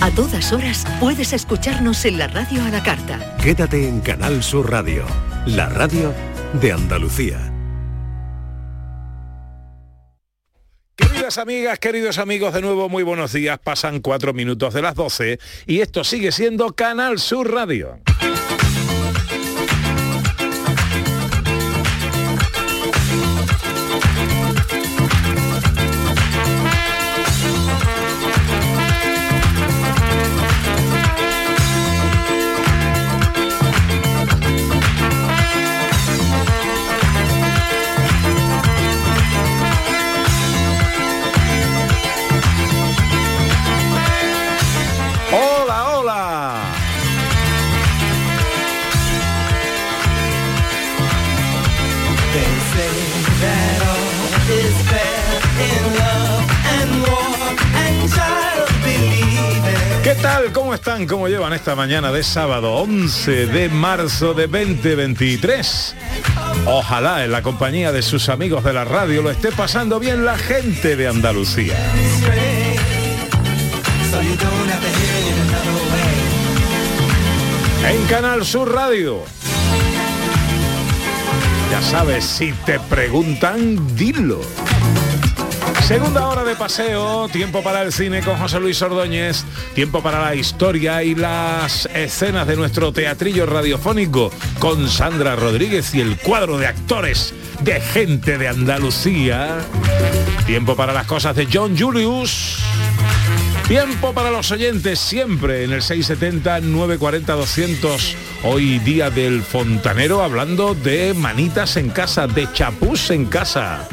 A todas horas puedes escucharnos en la radio a la carta. Quédate en Canal Sur Radio, la radio de Andalucía. Queridas amigas, queridos amigos, de nuevo muy buenos días. Pasan cuatro minutos de las 12 y esto sigue siendo Canal Sur Radio. Tal? ¿Cómo están? ¿Cómo llevan esta mañana de sábado 11 de marzo de 2023? Ojalá en la compañía de sus amigos de la radio lo esté pasando bien la gente de Andalucía. En Canal Sur Radio. Ya sabes, si te preguntan, dilo. Segunda hora de paseo, tiempo para el cine con José Luis Ordóñez, tiempo para la historia y las escenas de nuestro teatrillo radiofónico con Sandra Rodríguez y el cuadro de actores de gente de Andalucía. Tiempo para las cosas de John Julius. Tiempo para los oyentes siempre en el 670-940-200. Hoy día del fontanero hablando de manitas en casa, de chapús en casa.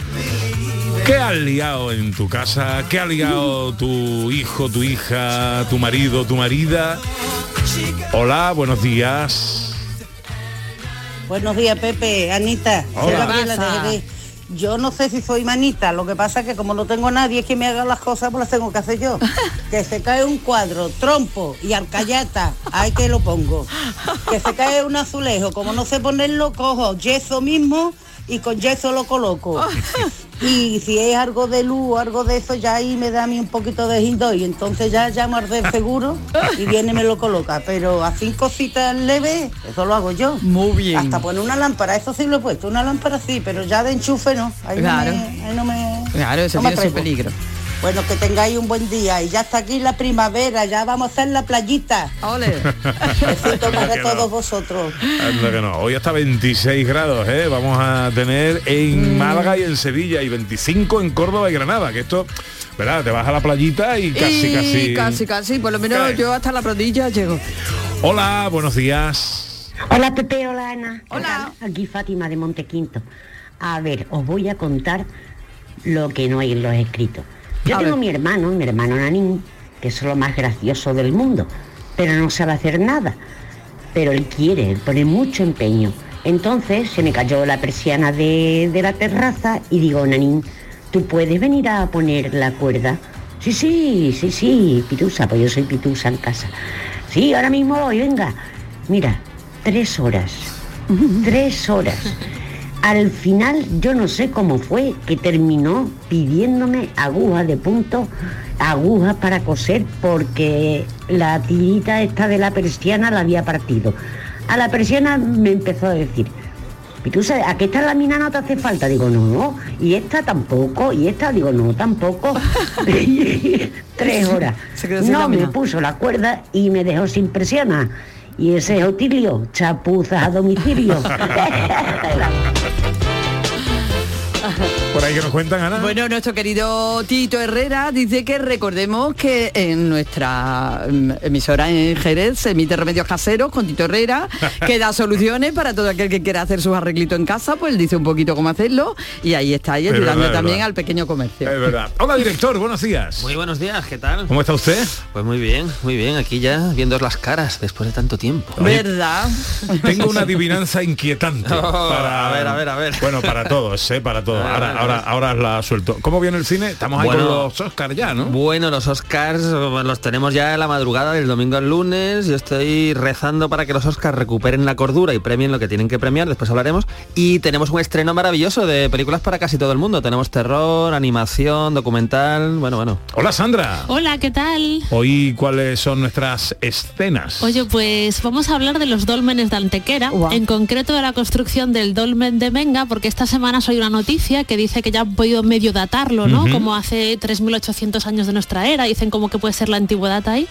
¿Qué has liado en tu casa? ¿Qué ha liado tu hijo, tu hija, tu marido, tu marida? Hola, buenos días. Buenos días, Pepe, Anita. Hola. Yo no sé si soy manita, lo que pasa es que como no tengo a nadie que me haga las cosas, pues las tengo que hacer yo. Que se cae un cuadro, trompo y arcayata, ahí que lo pongo. Que se cae un azulejo, como no sé ponerlo, cojo yeso mismo y con yeso lo coloco. Y si es algo de luz o algo de eso, ya ahí me da a mí un poquito de hindo y entonces ya llamo al del seguro y viene y me lo coloca. Pero así cositas leves, eso lo hago yo. Muy bien. Hasta poner una lámpara, eso sí lo he puesto, una lámpara sí, pero ya de enchufe no. Ahí Claro. no me, ahí no me, Claro, eso no me tiene su atrevo. peligro. Bueno, que tengáis un buen día y ya está aquí la primavera, ya vamos a hacer la playita. Ole. Besito para no. todos vosotros. Anda que no. Hoy hasta 26 grados, ¿eh? Vamos a tener en Málaga y en Sevilla y 25 en Córdoba y Granada, que esto, ¿verdad? Te vas a la playita y casi, Y casi... casi, casi, por lo menos yo hasta la rodilla llego. Hola, buenos días. Hola Pepe, hola Ana. ¿Qué Hola. Aquí Fátima de Montequinto. A ver, os voy a contar lo que no hay en los escritos. Yo A tengo ver. mi hermano, mi hermano Nanín, que es lo más gracioso del mundo, pero no sabe hacer nada. Pero él quiere, él pone mucho empeño. Entonces se me cayó la persiana de, de la terraza y digo, Nanín, ¿tú puedes venir a poner la cuerda? Sí, sí, sí, sí, Pitusa, pues yo soy Pitusa en casa. Sí, ahora mismo voy, venga. Mira, tres horas. Tres horas. Al final yo no sé cómo fue que terminó pidiéndome agujas de punto, agujas para coser, porque la tirita esta de la persiana la había partido. A la persiana me empezó a decir, ¿y tú sabes, a qué esta lámina no te hace falta? Digo, no, y esta tampoco, y esta, digo, no, tampoco. Tres horas. Se quedó sin No, me puso la cuerda y me dejó sin persiana. Y ese es Otilio, chapuzas a domicilio. Por ahí que nos cuentan, Ana. Bueno, nuestro querido Tito Herrera dice que recordemos que en nuestra mm, emisora en Jerez se emite remedios caseros con Tito Herrera, que da soluciones para todo aquel que quiera hacer sus arreglitos en casa, pues él dice un poquito cómo hacerlo y ahí está, y Es ayudando verdad, también al pequeño comercio. Es verdad. Hola, director, buenos días. Muy buenos días, ¿qué tal? ¿Cómo está usted? Pues muy bien, muy bien, aquí ya viendo las caras después de tanto tiempo. ¿Verdad? Tengo una adivinanza inquietante. Oh, para, a ver, a ver, a ver. Bueno, para todos, ¿eh? Para todos. Ahora. Ahora, ahora la suelto. ¿Cómo viene el cine? Estamos ahí Bueno. con los Oscars ya, ¿no? Bueno, los Oscars eh, los tenemos ya en la madrugada del domingo al lunes. Yo estoy rezando para que los Oscars recuperen la cordura y premien lo que tienen que premiar, después hablaremos. Y tenemos un estreno maravilloso de películas para casi todo el mundo. Tenemos terror, animación, documental, bueno, bueno. Hola Sandra. Hola, ¿qué tal? Hoy cuáles son nuestras escenas. Oye, pues vamos a hablar de los dólmenes de Antequera, en concreto de la construcción del dolmen de Menga, porque esta semana soy una noticia que dice que ya han podido medio datarlo, ¿no? Ujú. Como hace 3.800 años de nuestra era, dicen como que puede ser la antigüedad ahí.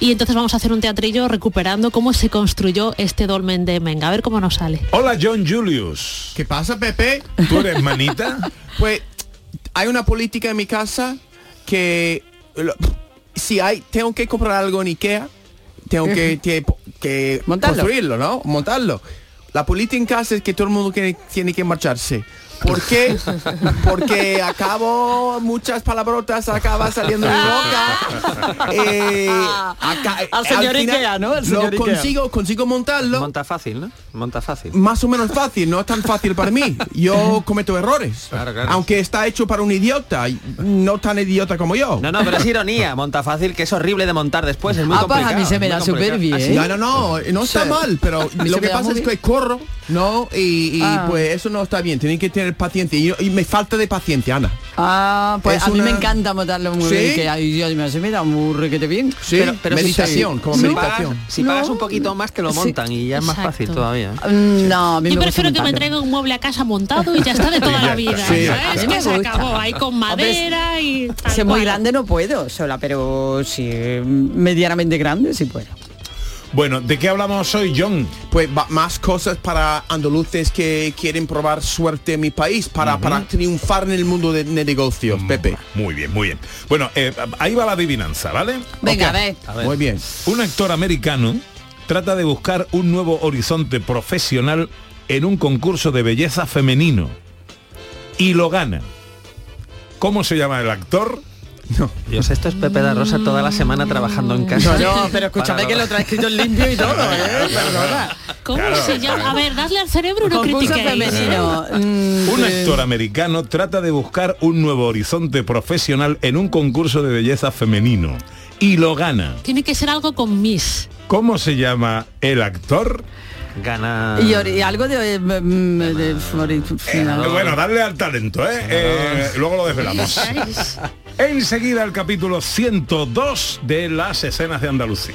Y entonces vamos a hacer un teatrillo recuperando cómo se construyó este dolmen de Menga, a ver cómo nos sale. Hola John Julius. ¿Qué pasa, Pepe? ¿Tú eres manita? Pues hay una política en mi casa que lo- si hay tengo que comprar algo en Ikea, tengo que, que, que Montarlo. construirlo, ¿no? Montarlo. La política en casa es que todo el mundo tiene, tiene que marcharse. ¿Por qué? Porque acabo muchas palabrotas acaba saliendo de mi boca. Eh, acá- Al señor final Ikea, ¿no? Al señor lo Ikea. consigo, consigo montarlo. Monta fácil, ¿no? Monta fácil. Más o menos fácil, no es tan fácil para mí. Yo cometo errores. Claro, claro. Aunque está hecho para un idiota, no tan idiota como yo. No, no, pero es ironía. Monta fácil, que es horrible de montar después. Es muy Ah, pues a mí se me da súper bien, ¿Ah, sí? No, no, no, no está Sí. mal, pero lo que pasa es que corro, ¿no? Y, y, Ah. pues eso no está bien, tienen que tener paciencia. Y, y me falta de paciencia, Ana. Ah, pues Es a mí me encanta montarlo muy ¿Sí? bien, que ay, Dios me da muy requete bien. Sí, Pero- pero si- meditación, como si meditación. Pagas, si pagas un poquito más te lo Sí. montan y ya es más Exacto. fácil todavía. Mm, No, a mí Yo me gusta prefiero que me traiga un mueble a casa montado y ya está de toda la vida, Sí. ¿sabes? Que se acabó ahí con madera y... tal Si es muy grande no puedo sola, pero si medianamente grande sí puedo. Bueno, ¿de qué hablamos hoy, John? Pues más cosas para andaluces que quieren probar suerte en mi país, para, para triunfar en el mundo de, de negocios, Pepe. Muy bien, muy bien. Bueno, eh, ahí va la adivinanza, ¿vale? Venga, a ver. A ver. Muy bien. Un actor americano trata de buscar un nuevo horizonte profesional en un concurso de belleza femenino y lo gana. ¿Cómo se llama el actor? Dios, esto es Pepe da Rosa toda la semana trabajando en casa. No, no, pero escúchame que lo trae escrito en limpio y todo, ¿eh? Perdona. ¿Cómo Claro, se llama? claro. A ver, dadle al cerebro no critiquéis. femenino. Mm, Un eh, actor americano trata de buscar un nuevo horizonte profesional en un concurso de belleza femenino y lo gana. Tiene que ser algo con Miss. ¿Cómo se llama el actor? Gana. Y, algo de, mm, de flori- Eh, bueno, darle al talento, ¿eh? Eh, luego lo desvelamos. Enseguida el capítulo 102 de las escenas de Andalucía.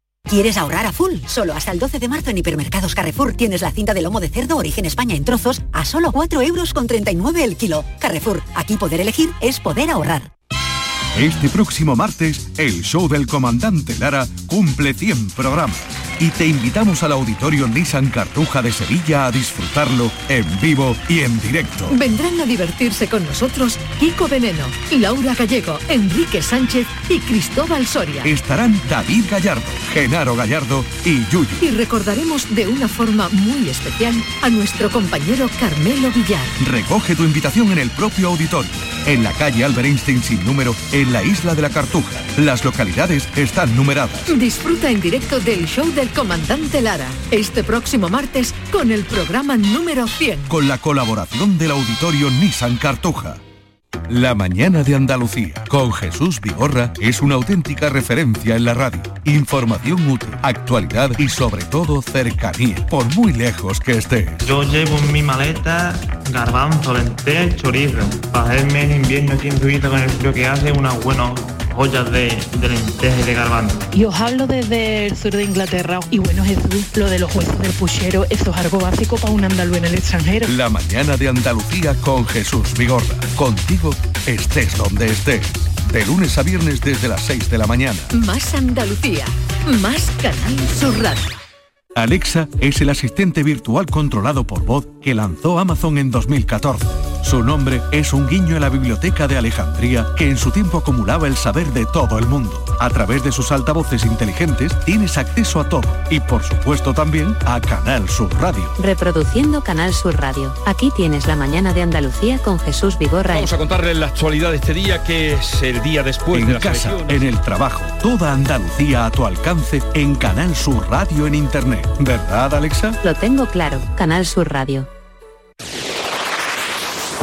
¿Quieres ahorrar a full? Solo hasta el 12 de marzo en Hipermercados Carrefour tienes la cinta de lomo de cerdo origen España en trozos a solo 4 euros con 39 el kilo. Carrefour, aquí poder elegir es poder ahorrar. Este próximo martes, el show del comandante Lara cumple 100 programas y te invitamos al auditorio Nissan Cartuja de Sevilla a disfrutarlo en vivo y en directo. Vendrán a divertirse con nosotros Kiko Veneno, Laura Gallego, Enrique Sánchez y Cristóbal Soria. Estarán David Gallardo, Genaro Gallardo y Yuyu. Y recordaremos de una forma muy especial a nuestro compañero Carmelo Villar. Recoge tu invitación en el propio auditorio, en la calle Albert Einstein sin número, en la isla de la Cartuja. Las localidades están numeradas. Disfruta en directo del show del comandante Lara, este próximo martes con el programa número 100. con la colaboración del auditorio Nissan Cartuja. La mañana de Andalucía con Jesús Vigorra es una auténtica referencia en la radio. Información útil, actualidad y sobre todo cercanía, por muy lejos que estés. Yo llevo en mi maleta garbanzo, lentejas y chorizo. Para hacerme en invierno aquí en Suiza con el que hace unas buenas ollas de, de lentejas y de garbanzo. Y os hablo desde el sur de Inglaterra. Y bueno, Jesús, lo de los huesos del puchero, eso es algo básico para un andaluz en el extranjero. La mañana de Andalucía con Jesús Vigorra. Contigo estés donde estés. De lunes a viernes desde las 6 de la mañana. Más Andalucía, más Canal Sur Radio. Alexa es el asistente virtual controlado por voz que lanzó Amazon en 2014. Su nombre es un guiño a la biblioteca de Alejandría que en su tiempo acumulaba el saber de todo el mundo. A través de sus altavoces inteligentes tienes acceso a todo y por supuesto también a Canal Sur Radio. Reproduciendo Canal Sur Radio. Aquí tienes la mañana de Andalucía con Jesús Vigorra. Vamos a contarles la actualidad de este día que es el día después en de las casa, elecciones. en el trabajo, toda Andalucía a tu alcance en Canal Sur Radio en Internet. ¿Verdad, Alexa? Lo tengo claro. Canal Sur Radio.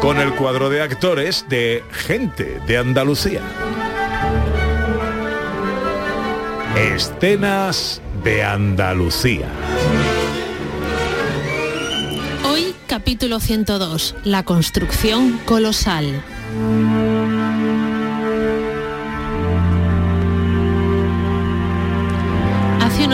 Con el cuadro de actores de Gente de Andalucía. Escenas de Andalucía. Hoy capítulo 102, la construcción colosal.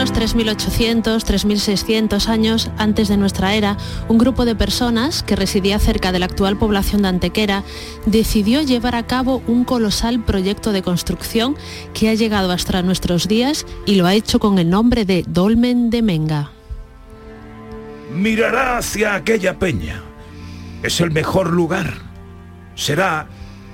Hace unos 3.800, 3.600 años antes de nuestra era, un grupo de personas que residía cerca de la actual población de Antequera decidió llevar a cabo un colosal proyecto de construcción que ha llegado hasta nuestros días y lo ha hecho con el nombre de Dolmen de Menga. mirará hacia aquella peña. Es el mejor lugar. Será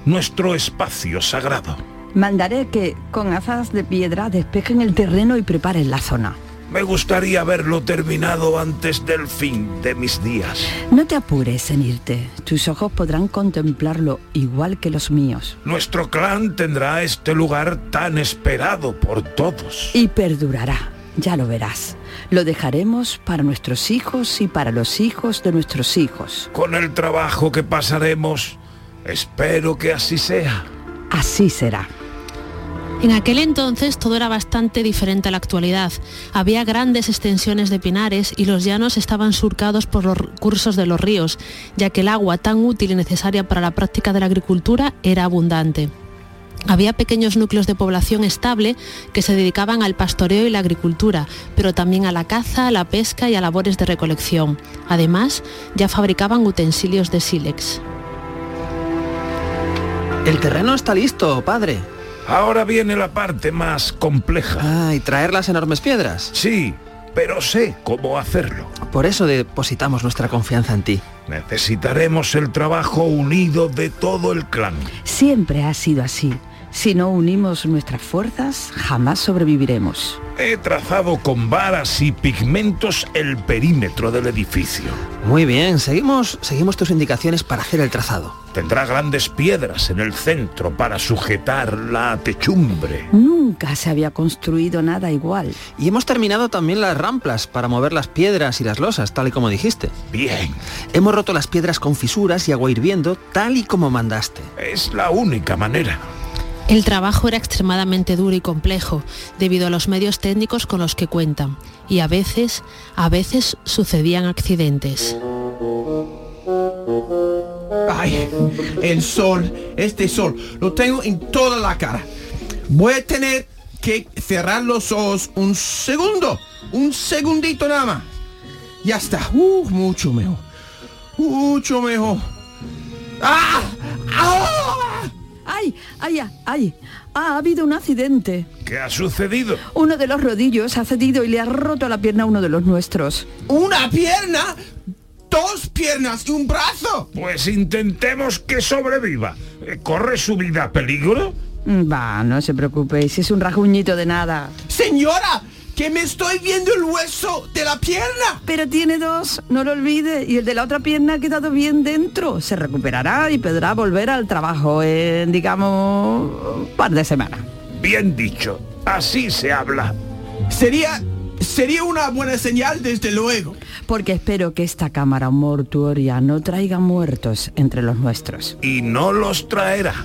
nuestro espacio sagrado. Mandaré que con azas de piedra despejen el terreno y preparen la zona. Me gustaría verlo terminado antes del fin de mis días. No te apures en irte. Tus ojos podrán contemplarlo igual que los míos. Nuestro clan tendrá este lugar tan esperado por todos. Y perdurará. Ya lo verás. Lo dejaremos para nuestros hijos y para los hijos de nuestros hijos. Con el trabajo que pasaremos, espero que así sea. Así será. En aquel entonces todo era bastante diferente a la actualidad. Había grandes extensiones de pinares y los llanos estaban surcados por los cursos de los ríos, ya que el agua tan útil y necesaria para la práctica de la agricultura era abundante. Había pequeños núcleos de población estable que se dedicaban al pastoreo y la agricultura, pero también a la caza, a la pesca y a labores de recolección. Además, ya fabricaban utensilios de sílex. El terreno está listo, padre. Ahora viene la parte más compleja. Ah, y traer las enormes piedras. Sí, pero sé cómo hacerlo. Por eso depositamos nuestra confianza en ti. Necesitaremos el trabajo unido de todo el clan. Siempre ha sido así. Si no unimos nuestras fuerzas, jamás sobreviviremos. He trazado con varas y pigmentos el perímetro del edificio. Muy bien, seguimos, seguimos tus indicaciones para hacer el trazado. Tendrá grandes piedras en el centro para sujetar la techumbre. Nunca se había construido nada igual. Y hemos terminado también las ramplas para mover las piedras y las losas, tal y como dijiste. Bien, Hemos roto las piedras con fisuras y agua hirviendo, tal y como mandaste. es la única manera. El trabajo era extremadamente duro y complejo debido a los medios técnicos con los que cuentan y a veces, a veces sucedían accidentes. Ay, el sol, este sol, lo tengo en toda la cara. Voy a tener que cerrar los ojos un segundo, un segundito nada más. Ya está, uh, mucho mejor, mucho mejor. ¡Ah! ¡Ah! ¡Ay! ¡Ay! ¡Ay! Ha habido un accidente. ¿Qué ha sucedido? Uno de los rodillos ha cedido y le ha roto la pierna a uno de los nuestros. ¡Una pierna! ¡Dos piernas y un brazo! Pues intentemos que sobreviva. Eh, ¿Corre su vida a peligro? Va, no se preocupe, si es un rasguñito de nada. ¡Señora! ¡Que me estoy viendo el hueso de la pierna! Pero tiene dos, no lo olvide, y el de la otra pierna ha quedado bien dentro. Se recuperará y podrá volver al trabajo en, digamos, un par de semanas. Bien dicho. Así se habla. Sería... Sería una buena señal, desde luego. Porque espero que esta cámara mortuoria no traiga muertos entre los nuestros. Y no los traerá.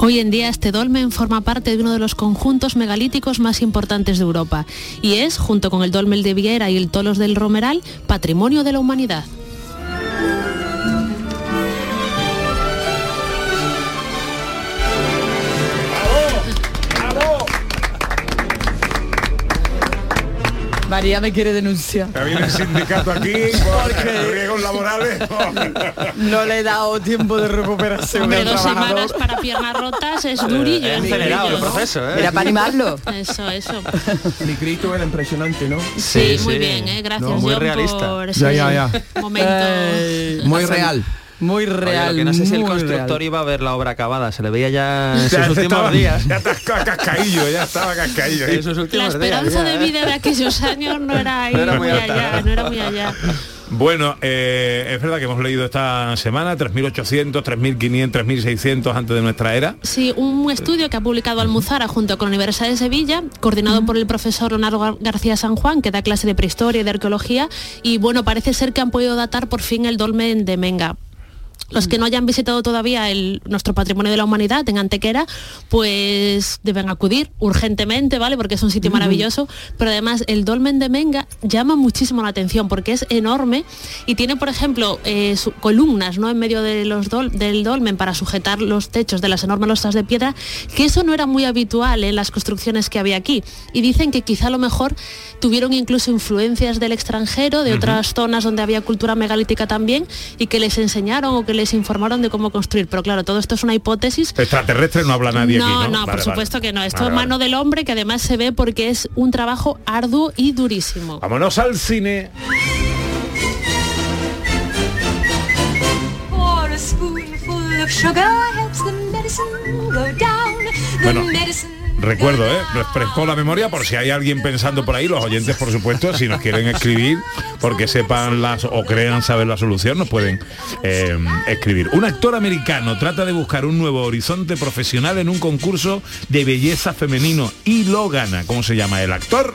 Hoy en día este dolmen forma parte de uno de los conjuntos megalíticos más importantes de Europa y es, junto con el dolmen de Viera y el Tolos del Romeral, patrimonio de la humanidad. María me quiere denunciar. Ya viene el sindicato aquí por riesgos laborales. No le he dado tiempo de recuperación. Hombre, dos semanas para piernas rotas es durillo. Es acelerado el proceso, ¿eh? Era para animarlo. Eso, eso. Mi grito era impresionante, ¿no? Sí, muy bien, ¿eh? gracias No, muy John, realista. por ese Ya, ya, ya. momento. Ay, Muy real. Muy Oye, real. lo que no sé si el constructor real. iba a ver la obra acabada, se le veía ya en sus últimos estaba- días. Ya estaba cascaillo, ya estaba cascaillo. ahí. En sus La esperanza días, de ya, ¿eh? vida de aquellos años no era ahí No era muy allá, ¿no? no era muy allá. Bueno, eh, es verdad que hemos leído esta semana 3.800, 3.500, 3.600 antes de nuestra era. Sí, un estudio que ha publicado Almuzara junto con la Universidad de Sevilla, coordinado por el profesor Leonardo Gar- García San Juan, que da clase de prehistoria y de arqueología, y bueno, parece ser que han podido datar por fin el dolmen de Menga. Los que no hayan visitado todavía el- nuestro patrimonio de la humanidad en Antequera, pues deben acudir urgentemente, ¿vale? Porque es un sitio maravilloso. Pero además el dolmen de Menga llama muchísimo la atención porque es enorme y tiene, por ejemplo, eh, su- columnas ¿no? en medio de los dol- del dolmen para sujetar los techos de las enormes losas de piedra, que eso no era muy habitual en las construcciones que había aquí. Y dicen que quizá a lo mejor tuvieron incluso influencias del extranjero, de otras zonas donde había cultura megalítica también, y que les enseñaron o que les informaron de cómo construir. Pero claro, todo esto es una hipótesis Extraterrestre no habla nadie no, aquí, ¿no? no, Vale, por vale. supuesto que no. Esto Vale, es mano vale. del hombre que además se ve porque es un trabajo arduo y durísimo. Vámonos al cine. Bueno, Recuerdo, ¿eh? Refresco la memoria por si hay alguien pensando por ahí, los oyentes, por supuesto, si nos quieren escribir, porque sepan las o crean saber la solución, nos pueden eh, escribir. Un actor americano trata de buscar un nuevo horizonte profesional en un concurso de belleza femenino y lo gana. ¿Cómo se llama el actor?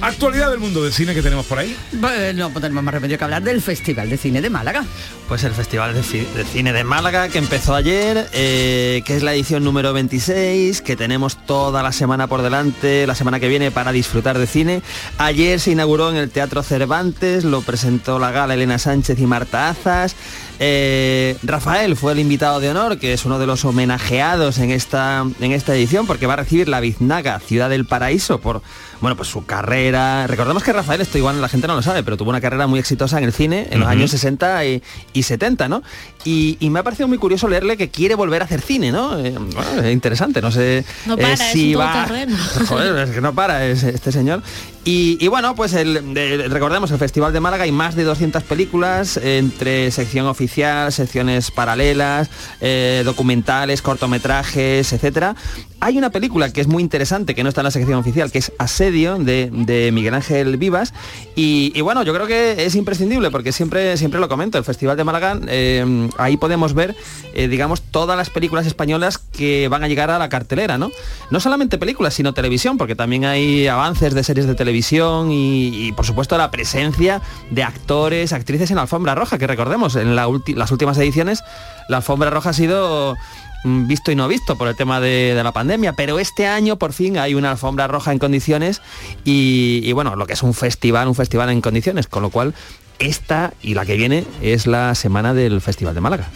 Actualidad del mundo del cine que tenemos por ahí. Bueno, pues tenemos más remedio que hablar del Festival de Cine de Málaga. Pues el Festival de, Ci- de Cine de Málaga que empezó ayer, eh, que es la edición número 26, que tenemos toda la semana por delante, la semana que viene para disfrutar de cine. Ayer se inauguró en el Teatro Cervantes, lo presentó la gala Elena Sánchez y Marta Azas. Eh, Rafael fue el invitado de honor, que es uno de los homenajeados en esta, en esta edición, porque va a recibir la Biznaga, Ciudad del Paraíso, por bueno, pues su carrera. Recordemos que Rafael, esto igual la gente no lo sabe, pero tuvo una carrera muy exitosa en el cine en los años 60 y, y 70, ¿no? Y, y me ha parecido muy curioso leerle que quiere volver a hacer cine, ¿no? Eh, bueno, es interesante, no sé No eh, para, es si un va... Joder, es que no para es- este señor. Y, y bueno, pues el, de- recordemos el Festival de Málaga hay más de 200 películas entre sección oficial, secciones paralelas, eh, documentales, cortometrajes, etcétera. Hay una película que es muy interesante, que no está en la sección oficial, que es Asedio, de, de Miguel Ángel Vivas. Y, bueno, yo creo que es imprescindible, porque siempre, siempre lo comento, el Festival de Málaga, eh, ahí podemos ver, eh, digamos, todas las películas españolas que van a llegar a la cartelera, ¿no? No solamente películas, sino televisión, porque también hay avances de series de televisión y, por supuesto la presencia de actores, actrices en alfombra roja, que recordemos, en la las últimas ediciones la alfombra roja ha sido visto y no visto por el tema de, la pandemia, pero este año por fin hay una alfombra roja en condiciones y, bueno, lo que es un festival, un festival en condiciones, con lo cual esta y la que viene es la semana del Festival de Málaga.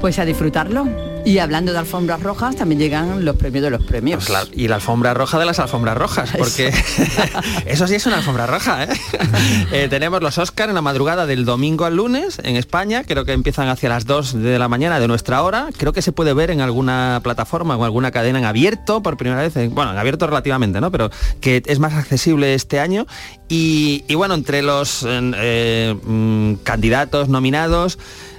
Pues a disfrutarlo. Y hablando de alfombras rojas, también llegan los premios de los premios. Pues la- y la alfombra roja de las alfombras rojas, porque eso sí es una alfombra roja. ¿eh? Eh, tenemos los Oscar en la madrugada del domingo al lunes en España, creo que empiezan hacia las 2 de la mañana de nuestra hora, creo que se puede ver en alguna plataforma o alguna cadena en abierto por primera vez, en- bueno, en abierto relativamente, ¿no? Pero que es más accesible este año. Y, y bueno, entre los eh, eh, mm, candidatos nominados,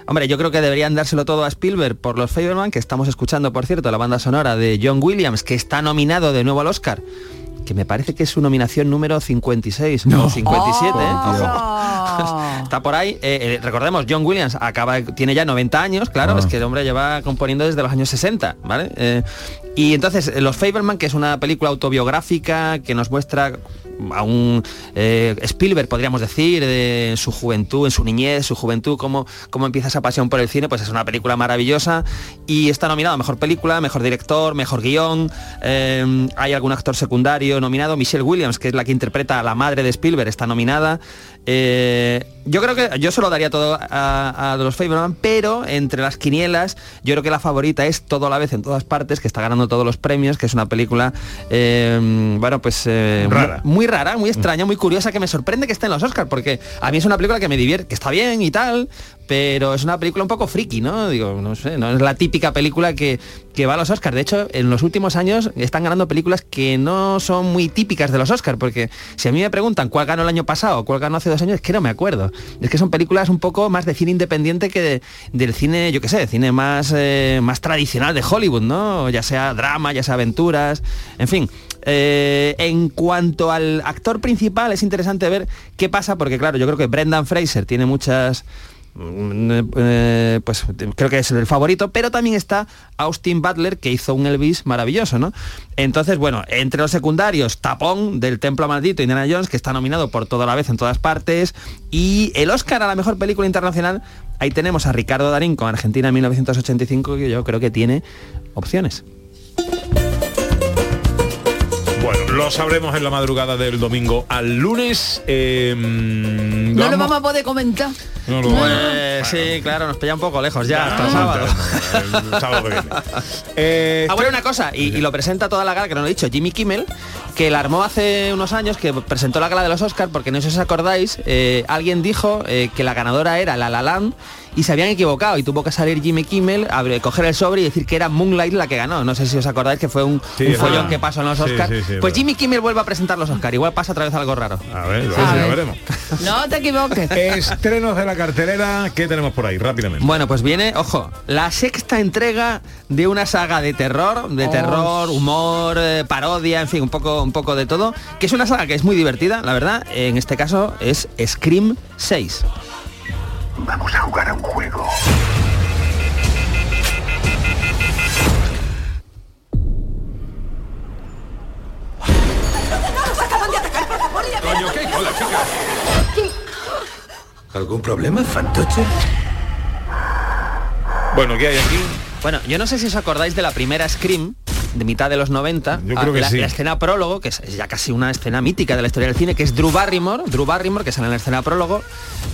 Hombre, yo creo que deberían dárselo todo a Spielberg por los Fableman, que estamos escuchando, por cierto, la banda sonora de John Williams, que está nominado de nuevo al Oscar, que me parece que es su nominación número 56 o 57. ¿eh? Ojo. Está por ahí. Eh, eh, recordemos, John Williams acaba, tiene ya 90 años, claro, Ah. es que el hombre lleva componiendo desde los años 60, ¿vale? Eh, y entonces, eh, Los Fableman, que es una película autobiográfica que nos muestra a un eh, Spielberg, podríamos decir, de su juventud, en su niñez, su juventud, cómo, cómo empieza esa pasión por el cine, pues es una película maravillosa y está nominado a Mejor Película, Mejor Director, Mejor Guión, eh, hay algún actor secundario nominado, Michelle Williams, que es la que interpreta a la madre de Spielberg, está nominada. Eh, yo creo que yo se lo daría todo a, a los Fableman, pero entre las quinielas, yo creo que la favorita es Todo a la vez en todas partes, que está ganando todos los premios, que es una película, bueno, pues Rara. Muy, rara, muy extraña, muy curiosa, que me sorprende que esté en los Oscars, porque a mí es una película que me divierte, que está bien y tal, pero es una película un poco friki, ¿no? Digo, no sé, no es la típica película que, que va a los Oscars. De hecho, en los últimos años están ganando películas que no son muy típicas de los Oscars, porque si a mí me preguntan cuál ganó el año pasado cuál ganó hace dos años, que no me acuerdo. Es que son películas un poco más de cine independiente que de- del cine, yo qué sé, cine más, eh, más tradicional de Hollywood, ¿no? Ya sea drama, ya sea aventuras, en fin. Eh, en cuanto al actor principal, es interesante ver qué pasa, porque claro, yo creo que Brendan Fraser tiene muchas mm, eh, pues creo que es el favorito, pero también está Austin Butler que hizo un Elvis maravilloso, ¿no? Entonces, bueno, entre los secundarios, Tapón del Templo Maldito, Indiana Jones, que está nominado por toda la vez en todas partes, y el Oscar a la mejor película internacional, ahí tenemos a Ricardo Darín con Argentina en 1985, que yo creo que tiene opciones. Lo sabremos en la madrugada del domingo al lunes. eh, No lo vamos- a poder comentar. No lo- Pues sí, claro, nos pilla un poco lejos ya, hasta el sábado. El sábado que viene. Eh, Ah, bueno, una cosa, y, y lo presenta toda la gala, que no lo he dicho, Jimmy Kimmel, que la armó hace unos años, que presentó la gala de los Oscars, porque no sé si os acordáis, eh, alguien dijo eh, que la ganadora era La La Land y se habían equivocado y tuvo que salir Jimmy Kimmel, abre- coger el sobre y decir que era Moonlight la que ganó. No sé si os acordáis que fue un, Sí, un es follón que pasó en los Oscars. sí, sí, es pues. Jimmy Kimmel vuelve a presentar los Oscars, igual pasa otra vez algo raro. A A ver. veremos. No te equivoques. Estrenos de la cartelera, ¿qué tenemos por ahí? Rápidamente. Bueno, pues viene, ojo, la sexta entrega de una saga de terror, de Oh. terror, humor, eh, parodia, en fin, un poco, un poco de todo, que es una saga que es muy divertida, la verdad. En este caso es Scream 6. Vamos a jugar a un juego. Coño, ¿qué? Hola, chica. ¿Algún problema, fantoche? Bueno, ¿qué hay aquí? Bueno, yo no sé si os acordáis de la primera Scream de mitad de los 90, Yo creo que la, sí. la escena prólogo, que es, ya casi una escena mítica de la historia del cine, que es Drew Barrymore, Drew Barrymore, que sale en la escena prólogo,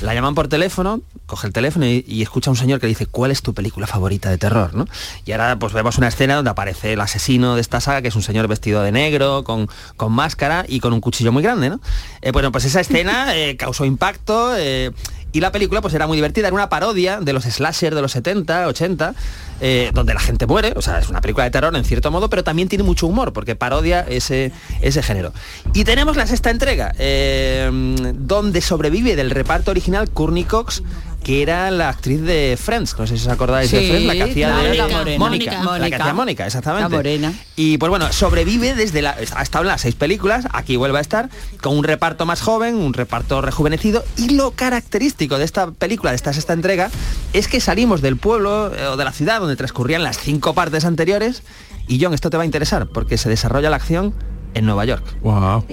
la llaman por teléfono, coge el teléfono y, y escucha a un señor que le dice, ¿cuál es tu película favorita de terror? ¿no? Y ahora pues vemos una escena donde aparece el asesino de esta saga, que es un señor vestido de negro, con, con máscara y con un cuchillo muy grande, ¿no? Eh, bueno, pues esa escena eh, causó impacto. eh, y la película pues era muy divertida, era una parodia de los slasher de los 70, 80, eh, donde la gente muere, o sea, es una película de terror en cierto modo, pero también tiene mucho humor, porque parodia ese, ese género. Y tenemos la sexta entrega, eh, donde sobrevive del reparto original Courtney Cox, que era la actriz de Friends, no sé si os acordáis de Friends, la que hacía de la morena. Mónica, la que Mónica. hacía Mónica, exactamente. La morena. Y pues bueno, sobrevive desde la. Ha estado en las seis películas, aquí vuelve a estar, con un reparto más joven, un reparto rejuvenecido. Y lo característico de esta película, de esta sexta entrega, es que salimos del pueblo eh, o de la ciudad donde transcurrían las cinco partes anteriores. Y John, esto te va a interesar, porque se desarrolla la acción en Nueva York. Guau.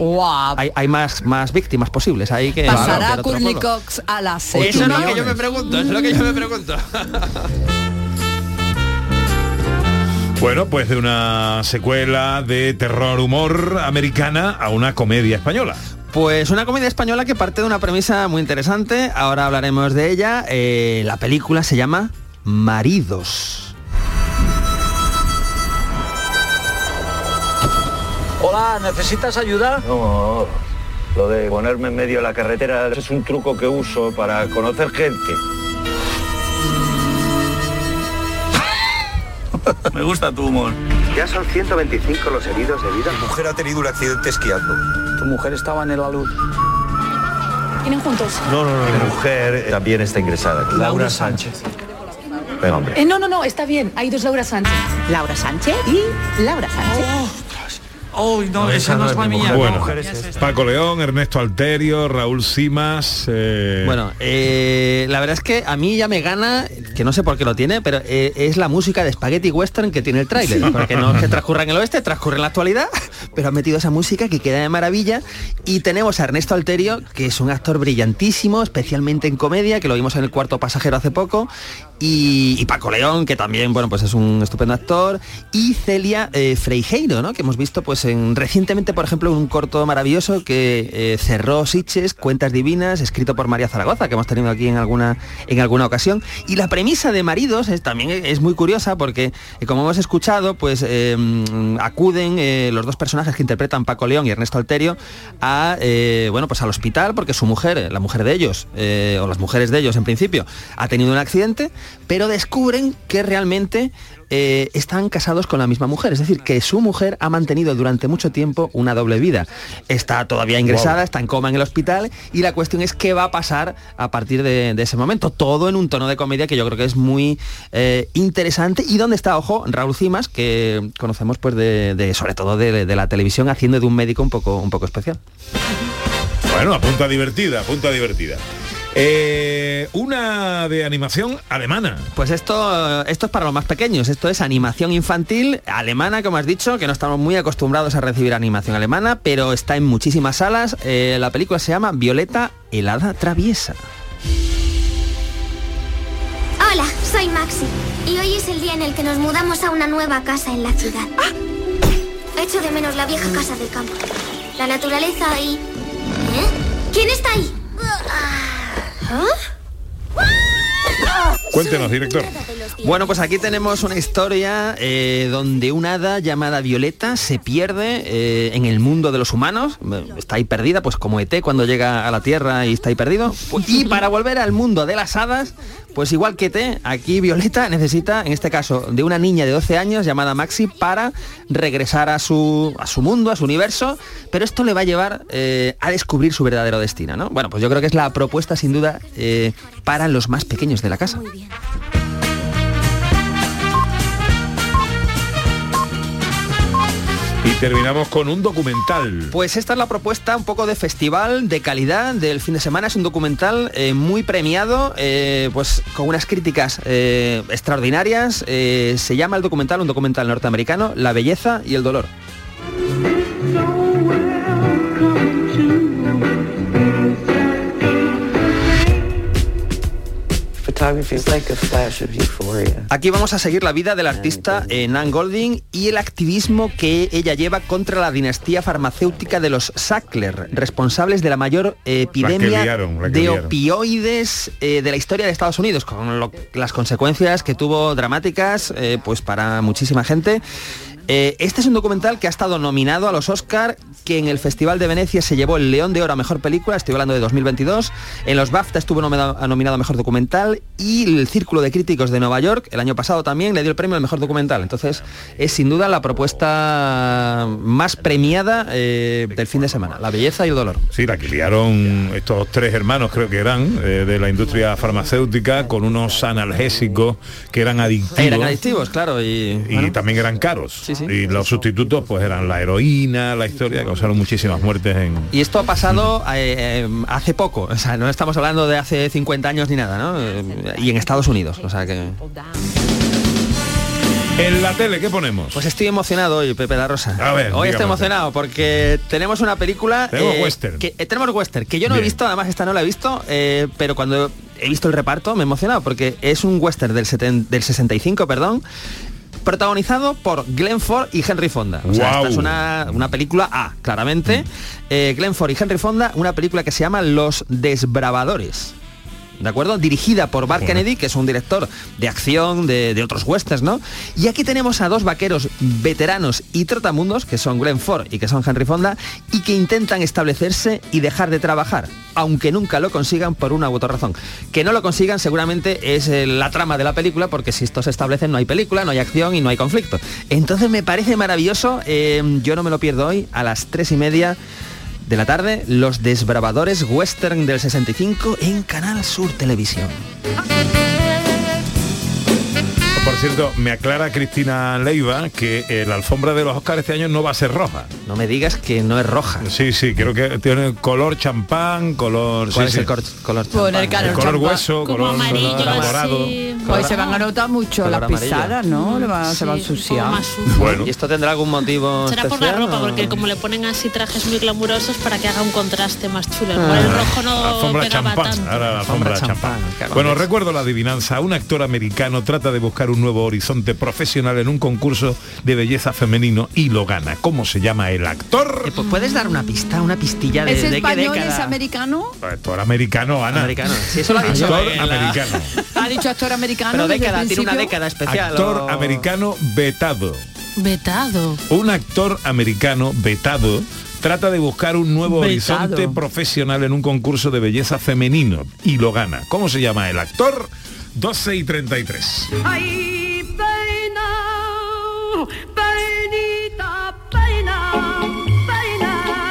Hay, hay más, más víctimas posibles. Hay que Pasará Courtney pueblo. Cox a las Eso es lo que yo me pregunto, es lo que yo me pregunto. Bueno, pues de una secuela de terror humor americana a una comedia española. Pues una comedia española que parte de una premisa muy interesante, ahora hablaremos de ella. Eh, la película se llama Maridos. Hola, ¿necesitas ayuda? No, lo de ponerme en medio de la carretera es un truco que uso para conocer gente. Me gusta tu humor. Ya son 125 los heridos de vida. Mi mujer ha tenido un accidente esquiando. Tu mujer estaba en el alud. ¿Tienen juntos? No, no, no. Mi mujer también está ingresada. aquí. Laura Sánchez. Venga, hombre. Eh, no, no, no, está bien. Hay dos Laura Sánchez. Laura Sánchez y Laura Sánchez. Uy, no, esa no es la mía. Bueno, Paco León, Ernesto Alterio, Raúl Simas. eh, Bueno, eh, la verdad es que a mí ya me gana, que no sé por qué lo tiene, pero eh, es la música de Spaghetti Western que tiene el tráiler. Porque no es que transcurra en el oeste, transcurre en la actualidad, pero ha metido esa música que queda de maravilla. Y tenemos a Ernesto Alterio, que es un actor brillantísimo, especialmente en comedia, que lo vimos en el cuarto pasajero hace poco. Y, Paco León, que también, bueno, pues es un estupendo actor. Y Celia eh, Freijeiro, ¿no? Que hemos visto pues en recientemente, por ejemplo, un corto maravilloso que eh, cerró Siches, Cuentas Divinas, escrito por María Zaragoza, que hemos tenido aquí en alguna, en alguna ocasión. Y la premisa de Maridos es, también es muy curiosa porque, eh, como hemos escuchado, pues mm, acuden eh, los dos personajes que interpretan Paco León y Ernesto Alterio a, bueno, pues al hospital porque su mujer, la mujer de ellos, o las mujeres de ellos en principio, ha tenido un accidente, pero descubren que realmente eh, están casados con la misma mujer, es decir, que su mujer ha mantenido durante mucho tiempo una doble vida. Está todavía ingresada, Wow. está en coma en el hospital y la cuestión es qué va a pasar a partir de, de ese momento. Todo en un tono de comedia que yo creo que es muy eh, interesante y donde está, ojo, Raúl Cimas, que conocemos pues de, de- sobre todo de, de la televisión haciendo de un médico un poco, un poco especial. Bueno, apunta divertida, apunta divertida. Eh, una de animación alemana. Pues esto, esto es para los más pequeños, esto es animación infantil alemana, como has dicho, que no estamos muy acostumbrados a recibir animación alemana, pero está en muchísimas salas. Eh, la película se llama Violeta helada traviesa. Hola, soy Maxi. Y hoy es el día en el que nos mudamos a una nueva casa en la ciudad. Echo de menos la vieja casa del campo. La naturaleza y... ¿Eh? ¿Quién está ahí? ¿Ah? Cuéntenos, director. Bueno, pues aquí tenemos una historia eh, donde una hada llamada Violeta se pierde eh, en el mundo de los humanos. Está ahí perdida, pues como ET cuando llega a la Tierra y está ahí perdido. Y para volver al mundo de las hadas, pues igual que ET, aquí Violeta necesita, en este caso, de una niña de 12 años llamada Maxi para regresar a su, a su mundo, a su universo. Pero esto le va a llevar eh, a descubrir su verdadero destino, ¿no? Bueno, pues yo creo que es la propuesta sin duda eh, para los más pequeños de la casa. Y terminamos con un documental. Pues esta es la propuesta un poco de festival de calidad del fin de semana. Es un documental eh, muy premiado, eh, pues con unas críticas eh, extraordinarias. Se llama el documental, un documental norteamericano, La belleza y el dolor. Aquí vamos a seguir la vida del artista eh, Nan Golding y el activismo que ella lleva contra la dinastía farmacéutica de los Sackler, responsables de la mayor epidemia liaron, la que de liaron. opioides eh, de la historia de Estados Unidos, con lo- las consecuencias que tuvo dramáticas eh, pues para muchísima gente. Eh, este es un documental que ha estado nominado a los Oscar, que en el Festival de Venecia se llevó el León de Oro a Mejor Película, estoy hablando de 2022, en los BAFTA estuvo nominado, a Mejor Documental y el Círculo de Críticos de Nueva York el año pasado también le dio el premio al Mejor Documental. Entonces es sin duda la propuesta más premiada eh, del fin de semana, La Belleza y el Dolor. Sí, la que liaron estos tres hermanos, creo que eran, eh, de la industria farmacéutica, con unos analgésicos que eran adictivos. Eran adictivos, claro, y, y también eran caros. Y los sustitutos pues eran la heroína, la historia, causaron muchísimas muertes en... Y esto ha pasado eh, eh, hace poco, o sea, no estamos hablando de hace 50 años ni nada, ¿no? Eh, Y en Estados Unidos, o sea que... En la tele, ¿qué ponemos? Pues estoy emocionado hoy, Pepe La Rosa. A ver, hoy estoy emocionado porque tenemos una película... Tenemos western. Que, eh, tenemos western, que yo no he visto, además esta no la he visto, eh, pero cuando he visto el reparto me he emocionado porque es un western del, seten- del 65, perdón, protagonizado por Glenn Ford y Henry Fonda. O sea, esta es una, una película A, claramente. Eh, Glenn Ford y Henry Fonda, una película que se llama Los Desbravadores. ¿De acuerdo? Dirigida por Bart Kennedy, que es un director de acción de, de otros westerns, ¿no? Y aquí tenemos a dos vaqueros veteranos y trotamundos, que son Glenn Ford y que son Henry Fonda, y que intentan establecerse y dejar de trabajar, aunque nunca lo consigan por una u otra razón. Que no lo consigan seguramente es eh, la trama de la película, porque si estos se establecen no hay película, no hay acción y no hay conflicto. Entonces me parece maravilloso, eh, yo no me lo pierdo hoy, a las tres y media de la tarde, Los Desbravadores Western del 65 en Canal Sur Televisión. Por cierto, me aclara Cristina Leiva que eh, la alfombra de los Oscars este año no va a ser roja. No me digas que no es roja. Sí, sí, creo que tiene color champán, color... ¿Cuál sí, es sí. el cor- color Poner cara El color champán. hueso, color morado. Pues se van a notar mucho Color las amarillo. pisadas, ¿no? Le va- se va a ensuciar. Bueno. ¿Y esto tendrá algún motivo Será por la especial ropa, o- porque como le ponen así trajes muy glamurosos para que haga un contraste más chulo. Igual el rojo no alfombra pegaba champán, tanto. ahora la alfombra, champán. Bueno, recuerdo la adivinanza. Un actor americano trata de buscar un nuevo horizonte profesional en un concurso de belleza femenino y lo gana. ¿Cómo se llama el actor? Eh, pues ¿Puedes dar una pista, una pistilla de, ¿Es de qué español, década? es americano? Actor americano, Ana. Americano. Sí, eso lo ha dicho Actor la- americano. Ha dicho actor americano. Pero década, tiene una década especial. Actor o- americano vetado. Vetado. Un actor americano vetado trata de buscar un nuevo horizonte profesional en un concurso de belleza femenino y lo gana. ¿Cómo se llama el actor? 12 y 33. Ay, peinita.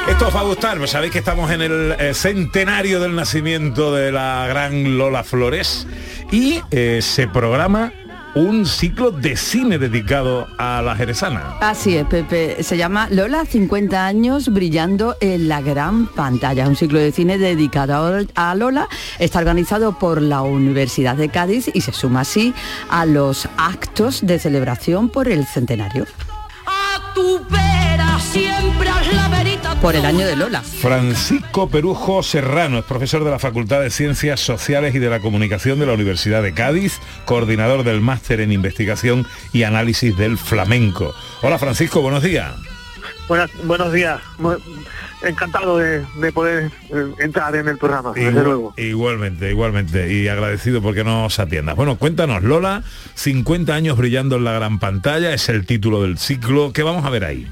Esto os va a gustar, pues sabéis que estamos en el eh, centenario del nacimiento de la gran Lola Flores y eh, se programa un ciclo de cine dedicado a la jerezana. Así es, Pepe. Se llama Lola 50 años brillando en la gran pantalla. Un ciclo de cine dedicado a Lola. Está organizado por la Universidad de Cádiz y se suma así a los actos de celebración por el centenario. Por el año de Lola. Francisco Perujo Serrano es profesor de la Facultad de Ciencias Sociales y de la Comunicación de la Universidad de Cádiz, coordinador del máster en investigación y análisis del flamenco. Hola Francisco, buenos días. Buenas, buenos días. Encantado de, de poder eh, entrar en el programa, desde luego. Igualmente, igualmente. Y agradecido porque nos atiendas. Bueno, cuéntanos, Lola, 50 años brillando en la gran pantalla, es el título del ciclo. ¿Qué vamos a ver ahí?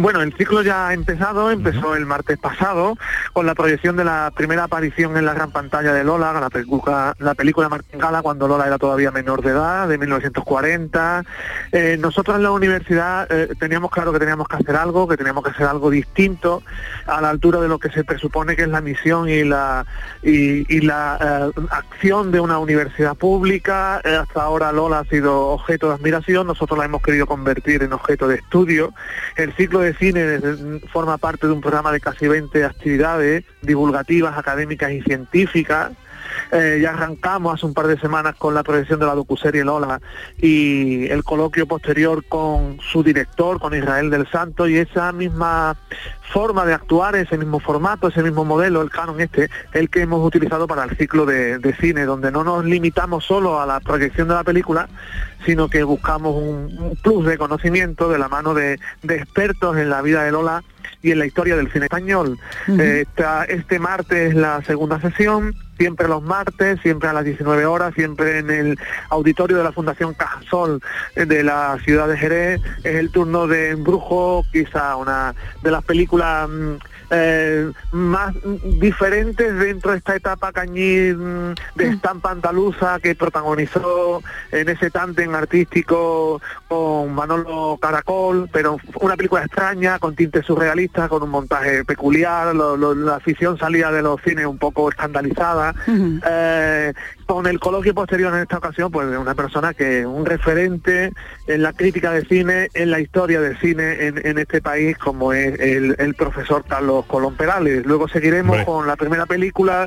Bueno, el ciclo ya ha empezado, empezó el martes pasado con la proyección de la primera aparición en la gran pantalla de Lola, la película, la película Martingala cuando Lola era todavía menor de edad, de 1940. Eh, nosotros en la universidad eh, teníamos claro que teníamos que hacer algo, que teníamos que hacer algo distinto a la altura de lo que se presupone que es la misión y la y, y la eh, acción de una universidad pública. Eh, hasta ahora Lola ha sido objeto de admiración, nosotros la hemos querido convertir en objeto de estudio. El ciclo de cine desde- forma parte de un programa de casi 20 actividades divulgativas, académicas y científicas. Eh, ya arrancamos hace un par de semanas con la proyección de la docuserie Lola y el coloquio posterior con su director, con Israel del Santo, y esa misma forma de actuar, ese mismo formato, ese mismo modelo, el canon este, el que hemos utilizado para el ciclo de, de cine, donde no nos limitamos solo a la proyección de la película, sino que buscamos un, un plus de conocimiento de la mano de, de expertos en la vida de Lola y en la historia del cine español. Eh, esta- este martes es la segunda sesión, siempre los martes, siempre a las 19 horas, siempre en el auditorio de la Fundación Cajasol de la ciudad de Jerez. Es el turno de Embrujo, quizá una de las películas mm, eh, más mm, diferentes dentro de esta etapa cañí mm, de estampa andaluza que protagonizó en ese tándem artístico con Manolo Caracol, pero una película extraña, con tintes surrealistas, con un montaje peculiar, lo- lo- la afición salía de los cines un poco escandalizada. Eh, con el coloquio posterior en esta ocasión, pues una persona que un referente en la crítica de cine, en la historia del cine en, en este país, como es el, el profesor Carlos Colón Perales. Luego seguiremos con la primera película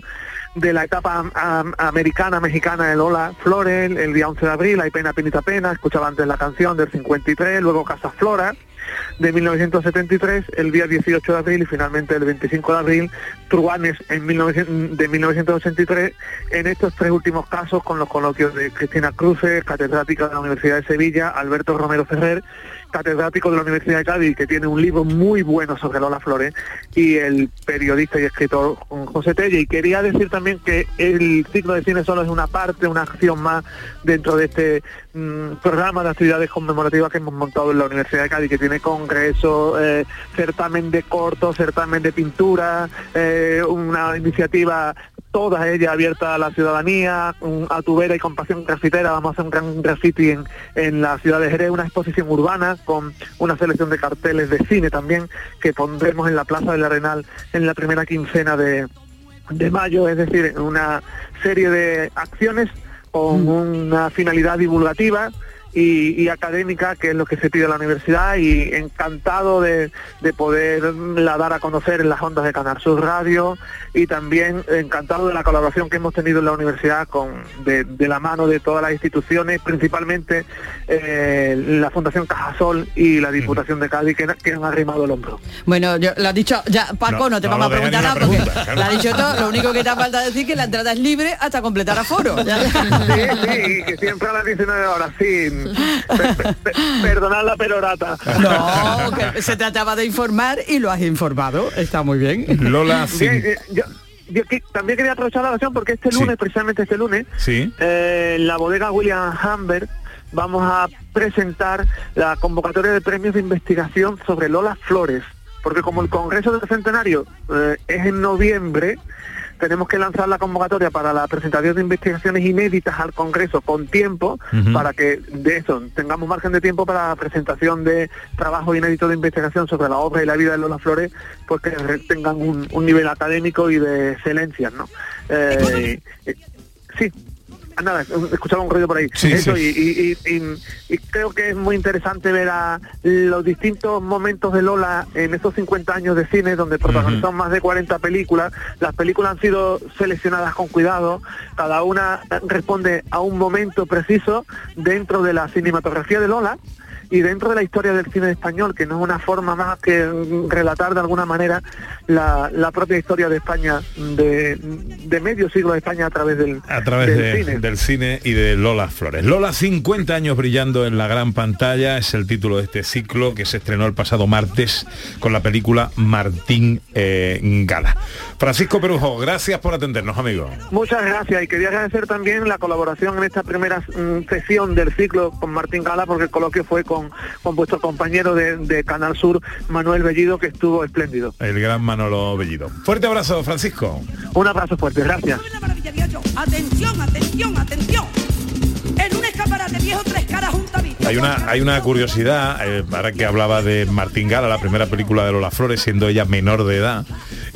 de la etapa am- am- americana, mexicana de Lola Flores, el día 11 de abril, Hay pena, penita, pena, escuchaba antes la canción del 53, luego Casa Flora, de 1973, el día 18 de abril y finalmente el 25 de abril, Truanes en 1900 de 1983, en estos tres últimos casos con los coloquios de Cristina Cruces, catedrática de la Universidad de Sevilla, Alberto Romero Ferrer, catedrático de la Universidad de Cádiz, que tiene un libro muy bueno sobre Lola Flores, y el periodista y escritor José Telle. Y quería decir también que el ciclo de cine solo es una parte, una acción más dentro de este mm, programa de actividades conmemorativas que hemos montado en la Universidad de Cádiz, que tiene congreso, eh, certamen de corto, certamen de pintura, eh, una iniciativa toda ella abierta a la ciudadanía, a tu vera y compasión grafitera, vamos a hacer un gran graffiti en, en la ciudad de Jerez, una exposición urbana con una selección de carteles de cine también que pondremos en la Plaza del Arenal en la primera quincena de, de mayo, es decir, una serie de acciones con una finalidad divulgativa y, y académica, que es lo que se pide a la universidad, y encantado de, de poderla dar a conocer en las ondas de Canal Sur Radio y también encantado de la colaboración que hemos tenido en la universidad con de, de la mano de todas las instituciones, principalmente eh, la Fundación Cajasol y la Diputación de Cádiz, que, que han arrimado el hombro. Bueno, yo lo has dicho, ya Paco, no, No, te no vamos a preguntar nada porque pregunta, claro. lo ha dicho todo, lo único que te ha falta decir que la entrada es libre hasta completar aforo. Sí, sí, y que siempre a las 19 horas, sí. Pe- pe- pe- perdonad la perorata. No, que se trataba de informar y lo has informado, está muy bien. Lola, Bien, eh, yo, también quería aprovechar la ocasión porque este lunes, precisamente este lunes, Sí. eh, en la bodega William Humbert vamos a presentar la convocatoria de premios de investigación sobre Lola Flores, porque como el Congreso del Centenario eh, es en noviembre, tenemos que lanzar la convocatoria para la presentación de investigaciones inéditas al Congreso con tiempo para que de eso tengamos margen de tiempo para la presentación de trabajo inédito de investigación sobre la obra y la vida de Lola Flores, pues que tengan un, un nivel académico y de excelencia, ¿no? Eh, eh, sí. Nada, escuchaba un ruido por ahí. Sí, Eso, sí. Y, y- y- y creo que es muy interesante ver a los distintos momentos de Lola en estos 50 años de cine, donde protagonizó más de 40 películas. Las películas han sido seleccionadas con cuidado, cada una responde a un momento preciso dentro de la cinematografía de Lola y dentro de la historia del cine español, que no es una forma más que relatar de alguna manera la, la propia historia de España, de, de medio siglo de España a través del, a través del de- cine. del cine y de Lola Flores. Lola, 50 años brillando en la gran pantalla, es el título de este ciclo que se estrenó el pasado martes con la película Martín eh, Gala. Francisco Perujo, gracias por atendernos, amigo. Muchas gracias y quería agradecer también la colaboración en esta primera mm, sesión del ciclo con Martín Gala porque el coloquio fue con, con vuestro compañero de, de Canal Sur, Manuel Bellido, que estuvo espléndido. El gran Manolo Bellido. Fuerte abrazo, Francisco. Un abrazo fuerte, gracias. Atención, atención, atención. En un escaparate viejo tres caras juntas Hay una, hay una curiosidad, eh, ahora que hablaba de Martín Gala, la primera película de Lola Flores, siendo ella menor de edad,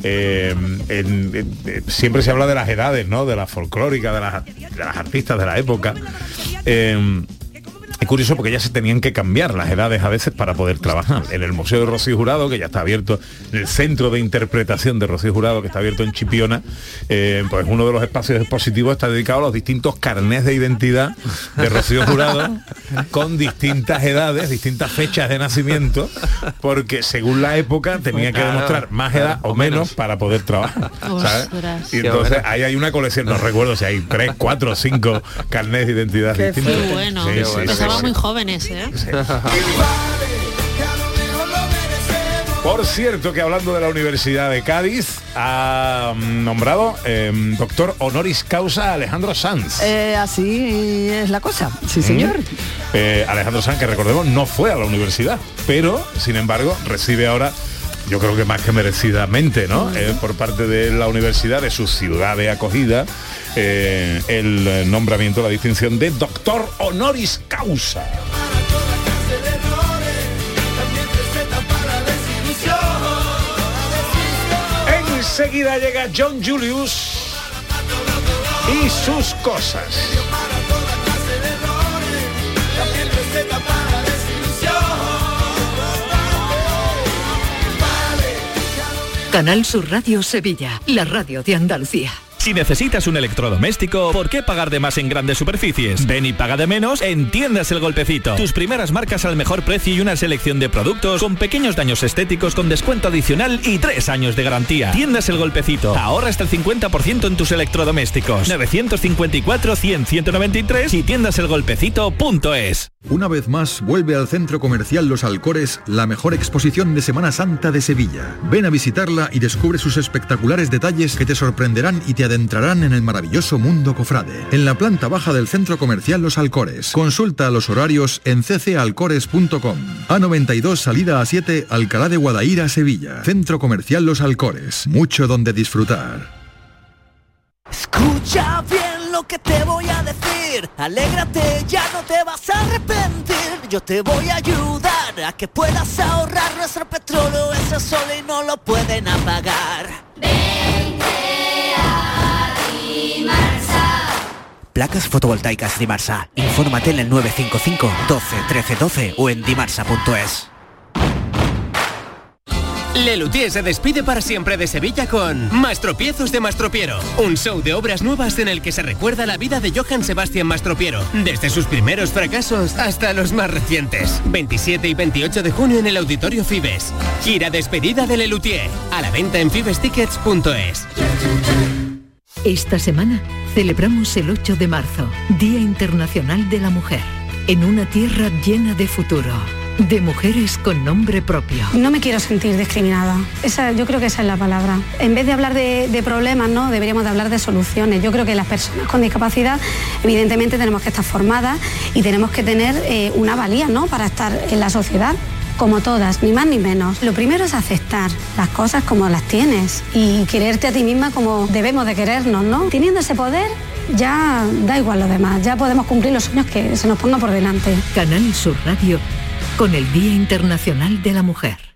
eh, en- en- eh, siempre se habla de las edades, ¿no? De la folclórica, de las, de las artistas de la época. Eh, es curioso porque ya se tenían que cambiar las edades a veces para poder trabajar. En el Museo de Rocío Jurado, que ya está abierto, en el centro de interpretación de Rocío Jurado, que está abierto en Chipiona, eh, pues uno de los espacios expositivos está dedicado a los distintos carnés de identidad de Rocío Jurado, con distintas edades, distintas fechas de nacimiento, porque según la época tenía que demostrar más edad o menos para poder trabajar. Y entonces ahí hay una colección, no recuerdo si hay tres, cuatro, cinco carnés de identidad Qué distintos. bueno. Sí, sí, Empezaban muy jóvenes, ¿eh? Por cierto que hablando de la Universidad de Cádiz, ha mm, nombrado eh, doctor honoris causa Alejandro Sanz. Eh, así es la cosa, sí señor. Eh, Alejandro Sanz, que recordemos, no fue a la universidad, pero sin embargo recibe ahora, yo creo que más que merecidamente, ¿no? Eh, por parte de la universidad, de su ciudad de acogida, eh, el nombramiento, la distinción de doctor honoris causa. Enseguida llega John Julius y sus cosas. Canal Sur Radio Sevilla, la radio de Andalucía. Si necesitas un electrodoméstico, ¿por qué pagar de más en grandes superficies? Ven y paga de menos en Tiendas El Golpecito. Tus primeras marcas al mejor precio y una selección de productos con pequeños daños estéticos con descuento adicional y tres años de garantía. Tiendas El Golpecito. Ahorra hasta el 50% en tus electrodomésticos. 954-100-193 y tiendaselgolpecito.es. Una vez más, vuelve al Centro Comercial Los Alcores la mejor exposición de Semana Santa de Sevilla. Ven a visitarla y descubre sus espectaculares detalles que te sorprenderán y te adentrarán en el maravilloso mundo cofrade. En la planta baja del Centro Comercial Los Alcores. Consulta los horarios en ccalcores.com. A92 salida a 7 Alcalá de Guadaira, Sevilla. Centro Comercial Los Alcores. Mucho donde disfrutar. Escucha bien lo que te voy a decir. Alégrate, ya no te vas a arrepentir. Yo te voy a ayudar a que puedas ahorrar nuestro petróleo. Ese sol y no lo pueden apagar. Placas fotovoltaicas Dimarsa. Infórmate en el 955 12 13 12 o en dimarsa.es. Lelutier se despide para siempre de Sevilla con Mastropiezos de Mastropiero, un show de obras nuevas en el que se recuerda la vida de Johann Sebastian Mastropiero, desde sus primeros fracasos hasta los más recientes. 27 y 28 de junio en el Auditorio Fibes. Gira despedida de Lelutier, a la venta en fibestickets.es. Esta semana celebramos el 8 de marzo, Día Internacional de la Mujer, en una tierra llena de futuro, de mujeres con nombre propio. No me quiero sentir discriminada. Esa, yo creo que esa es la palabra. En vez de hablar de, problemas, ¿no? deberíamos de hablar de soluciones. Yo creo que las personas con discapacidad, evidentemente, tenemos que estar formadas y tenemos que tener eh, una valía ¿no? para estar en la sociedad. Como todas, ni más ni menos. Lo primero es aceptar las cosas como las tienes y quererte a ti misma como debemos de querernos, ¿no? Teniendo ese poder, ya da igual lo demás, ya podemos cumplir los sueños que se nos pongan por delante. Canal Sur Radio con el Día Internacional de la Mujer.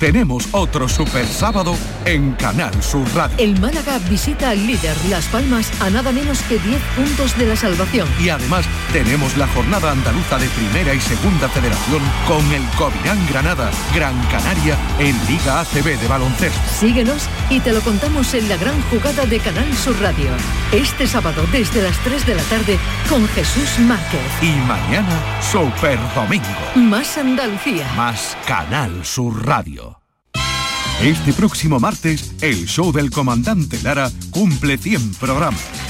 Tenemos otro super sábado en Canal Sur Radio. El Málaga visita al líder Las Palmas a nada menos que 10 puntos de la salvación. Y además tenemos la jornada andaluza de Primera y Segunda Federación con el Covirán Granada, Gran Canaria en Liga ACB de baloncesto. Síguenos y te lo contamos en la gran jugada de Canal Sur Radio. Este sábado desde las 3 de la tarde con Jesús Márquez. Y mañana Super Domingo. Más Andalucía. Más Canal Sur Radio. Este próximo martes, el show del comandante Lara cumple 100 programas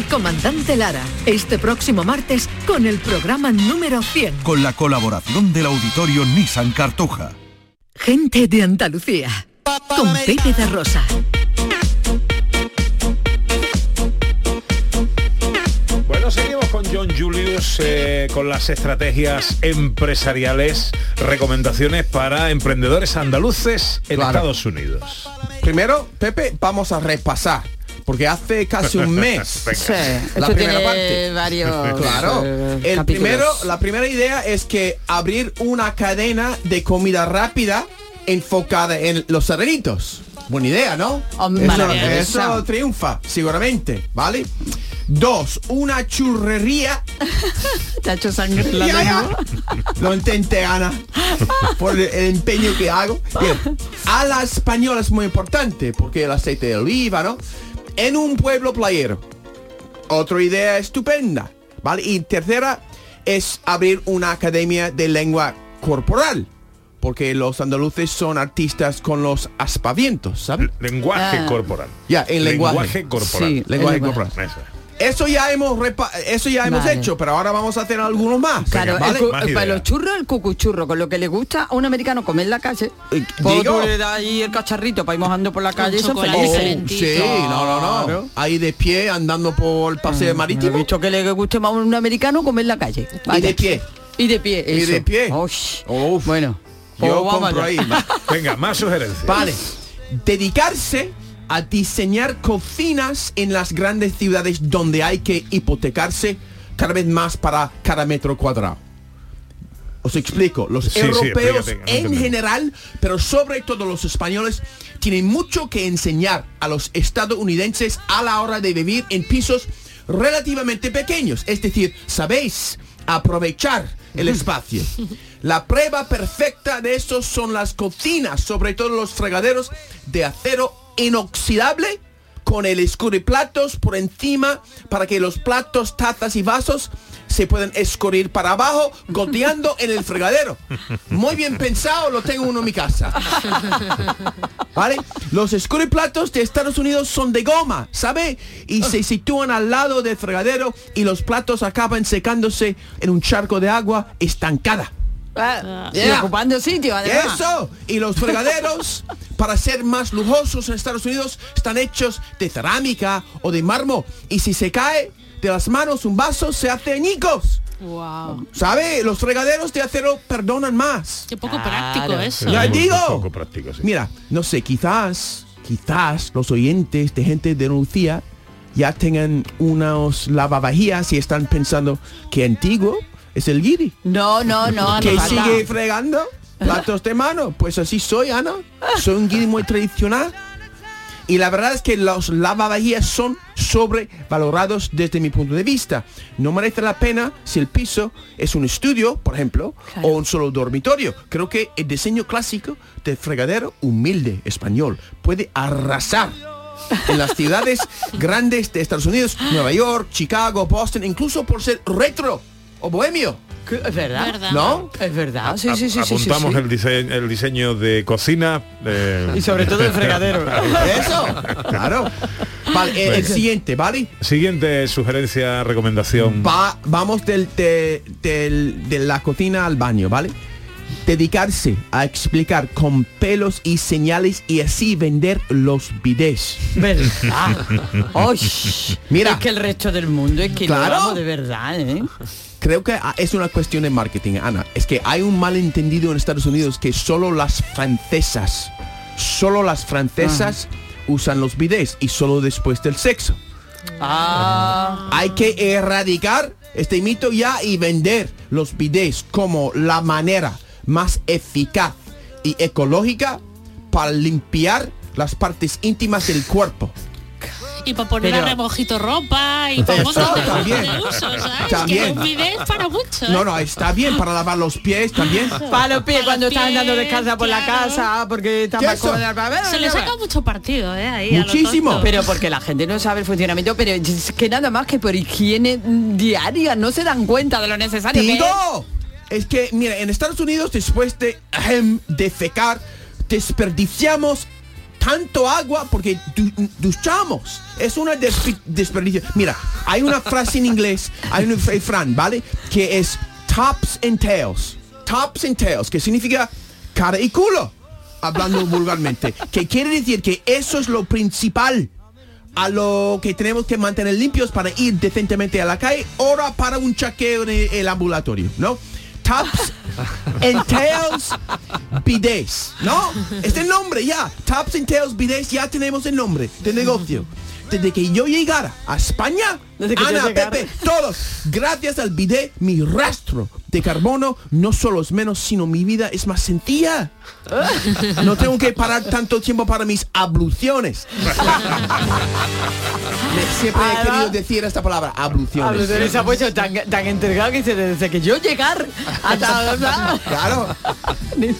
del comandante Lara, este próximo martes con el programa número 100. Con la colaboración del auditorio Nissan Cartuja. Gente de Andalucía, con Pepe de Rosa. Bueno, seguimos con John Julius eh, con las estrategias empresariales, recomendaciones para emprendedores andaluces en Claro. Estados Unidos. Primero, Pepe, vamos a repasar. Porque hace casi un mes. Sí, la esto primera tiene parte. varios, Claro. eh, El capítulos. primero, la primera idea es que abrir una cadena de comida rápida enfocada en los serenitos. Buena idea, ¿no? eso, maravillosa. eso triunfa, seguramente, ¿vale? Dos, una churrería. Te ha hecho sangre en la Ya. Lo intenté, Ana, por el, el empeño que hago. Bien, a la española es muy importante, porque el aceite de oliva, ¿no? En un pueblo playero. Otra idea estupenda, ¿vale? Y tercera es abrir una academia de lengua corporal. Porque los andaluces son artistas con los aspavientos, ¿sabes? Lenguaje Ah. corporal. Ya, en lenguaje. Lenguaje corporal. Sí, lenguaje el corporal. Eso. Eso ya hemos repa- eso ya hemos Vale. hecho, pero ahora vamos a hacer algunos más. Claro, ¿vale? el cu- para los churros, el cucuchurro, con lo que le gusta a un americano comer en la calle. Pues digo- tú le das ahí el cacharrito para ir mojando por la calle y son chocolate felices. calentito. Sí, no, no, no. Ahí de pie andando por el paseo marítimo. He visto que le guste más a un americano comer en la calle. Y de pie. Y de pie, Y eso. de pie. Bueno. Yo pues vamos compro ahí. Venga, más sugerencias. Vale. Dedicarse a diseñar cocinas en las grandes ciudades donde hay que hipotecarse cada vez más para cada metro cuadrado. Os explico, los Sí, sí, europeos explícate, en general, pero sobre todo los españoles, tienen mucho que enseñar a los estadounidenses a la hora de vivir en pisos relativamente pequeños. Es decir, sabéis aprovechar el espacio. La prueba perfecta de eso son las cocinas, sobre todo los fregaderos de acero inoxidable pone el escurriplatos por encima para que los platos, tazas y vasos se pueden escurrir para abajo, goteando en el fregadero. Muy bien pensado, lo tengo uno en mi casa. ¿Vale? Los escurriplatos de Estados Unidos son de goma, ¿sabe? Y se sitúan al lado del fregadero y los platos acaban secándose en un charco de agua estancada. Ah, y Yeah. ocupando sitio, además. Eso. Y los fregaderos, para ser más lujosos en Estados Unidos, están hechos de cerámica o de mármol. Y si se cae de las manos un vaso, se hace añicos. Wow. ¿Sabe? Los fregaderos de acero perdonan más. Qué poco práctico eso. Ya digo. poco práctico, sí. Mira, no sé, quizás, quizás los oyentes de gente de Lucía ya tengan unos lavavajillas y están pensando que antiguo es el guiri. No, no, no. que no sigue fregando platos de mano. Pues así soy, Ana. Soy un guiri muy tradicional. Y la verdad es que los lavavajillas son sobrevalorados desde mi punto de vista. No merece la pena si el piso es un estudio, por ejemplo, o un solo dormitorio. Creo que el diseño clásico del fregadero humilde español puede arrasar en las ciudades grandes de Estados Unidos, Nueva York, Chicago, Boston, incluso por ser retro o bohemio. Es verdad. ¿No? Es verdad. Sí, A- sí, sí, sí, Apuntamos sí. El, diseño, el diseño de cocina. eh, Y sobre todo el fregadero. Eso, claro. Vale, eh, el, siguiente, ¿vale? Siguiente sugerencia, recomendación. Va, vamos del, de, del- de la cocina al baño, ¿vale? Dedicarse a explicar con pelos y señales y así vender los bidés. ¿Verdad? Ay, Mira. Es que el resto del mundo es que Claro. lo de verdad, ¿eh? Creo que ah, es una cuestión de marketing, Ana. Es que hay un malentendido en Estados Unidos que solo las francesas, solo las francesas usan los bidés y solo después del sexo. Ah. Hay que erradicar este mito ya y vender los bidés como la manera más eficaz y ecológica para limpiar las partes íntimas del cuerpo. Y para poner Pero- a remojito ropa y para de, también. de usos, ¿sabes? También. Que un bidet es para mucho. No, no, está bien para lavar los pies también. Para los pies cuando estás andando descalza por la casa porque está ¿Qué más cómoda. Se le saca mucho partido, ¿eh? Ahí a lo Muchísimo. Pero porque la gente no sabe el funcionamiento, pero es que nada más que por higiene diaria no se dan cuenta de lo necesario que es. Que, mira, en Estados Unidos después de ahem, defecar, desperdiciamos tanto agua porque du- duchamos. Es una desperdicio. Mira, hay una frase en inglés, hay un refrán, ¿vale? Que es tops and tails. Tops and tails, que significa cara y culo, hablando vulgarmente. Que quiere decir que eso es lo principal a lo que tenemos que mantener limpios para ir decentemente a la calle, hora para un chaqueo en el ambulatorio, ¿no? Tops and Tails Bidets, ¿no? Este nombre ya, Tops and Tails ya tenemos el nombre de negocio. Desde que yo llegara a España, Desde que yo Ana. Pepe, todos, gracias al bidet, mi rastro de carbono no solo es menos, sino mi vida es más sencilla. No tengo que parar tanto tiempo para mis abluciones. Me- Siempre he querido decir esta palabra, abluciones. Abluciones se ha puesto tan, tan entregado que dice desde que yo llegar hasta Claro, Ni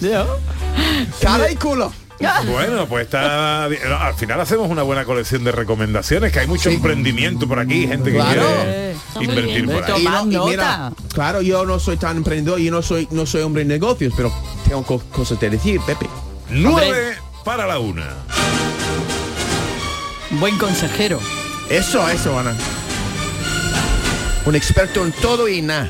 cara y culo. Bueno, pues está. No, Al final hacemos una buena colección de recomendaciones, que hay mucho emprendimiento por aquí, gente que Claro. quiere invertir por ahí. Y no- y mira, claro, yo no soy tan emprendedor, yo no soy, no soy hombre de negocios, pero tengo co- cosas de decir, Pepe. Nueve para la una. Buen consejero. Eso, eso, Ana. Un experto en todo y nada.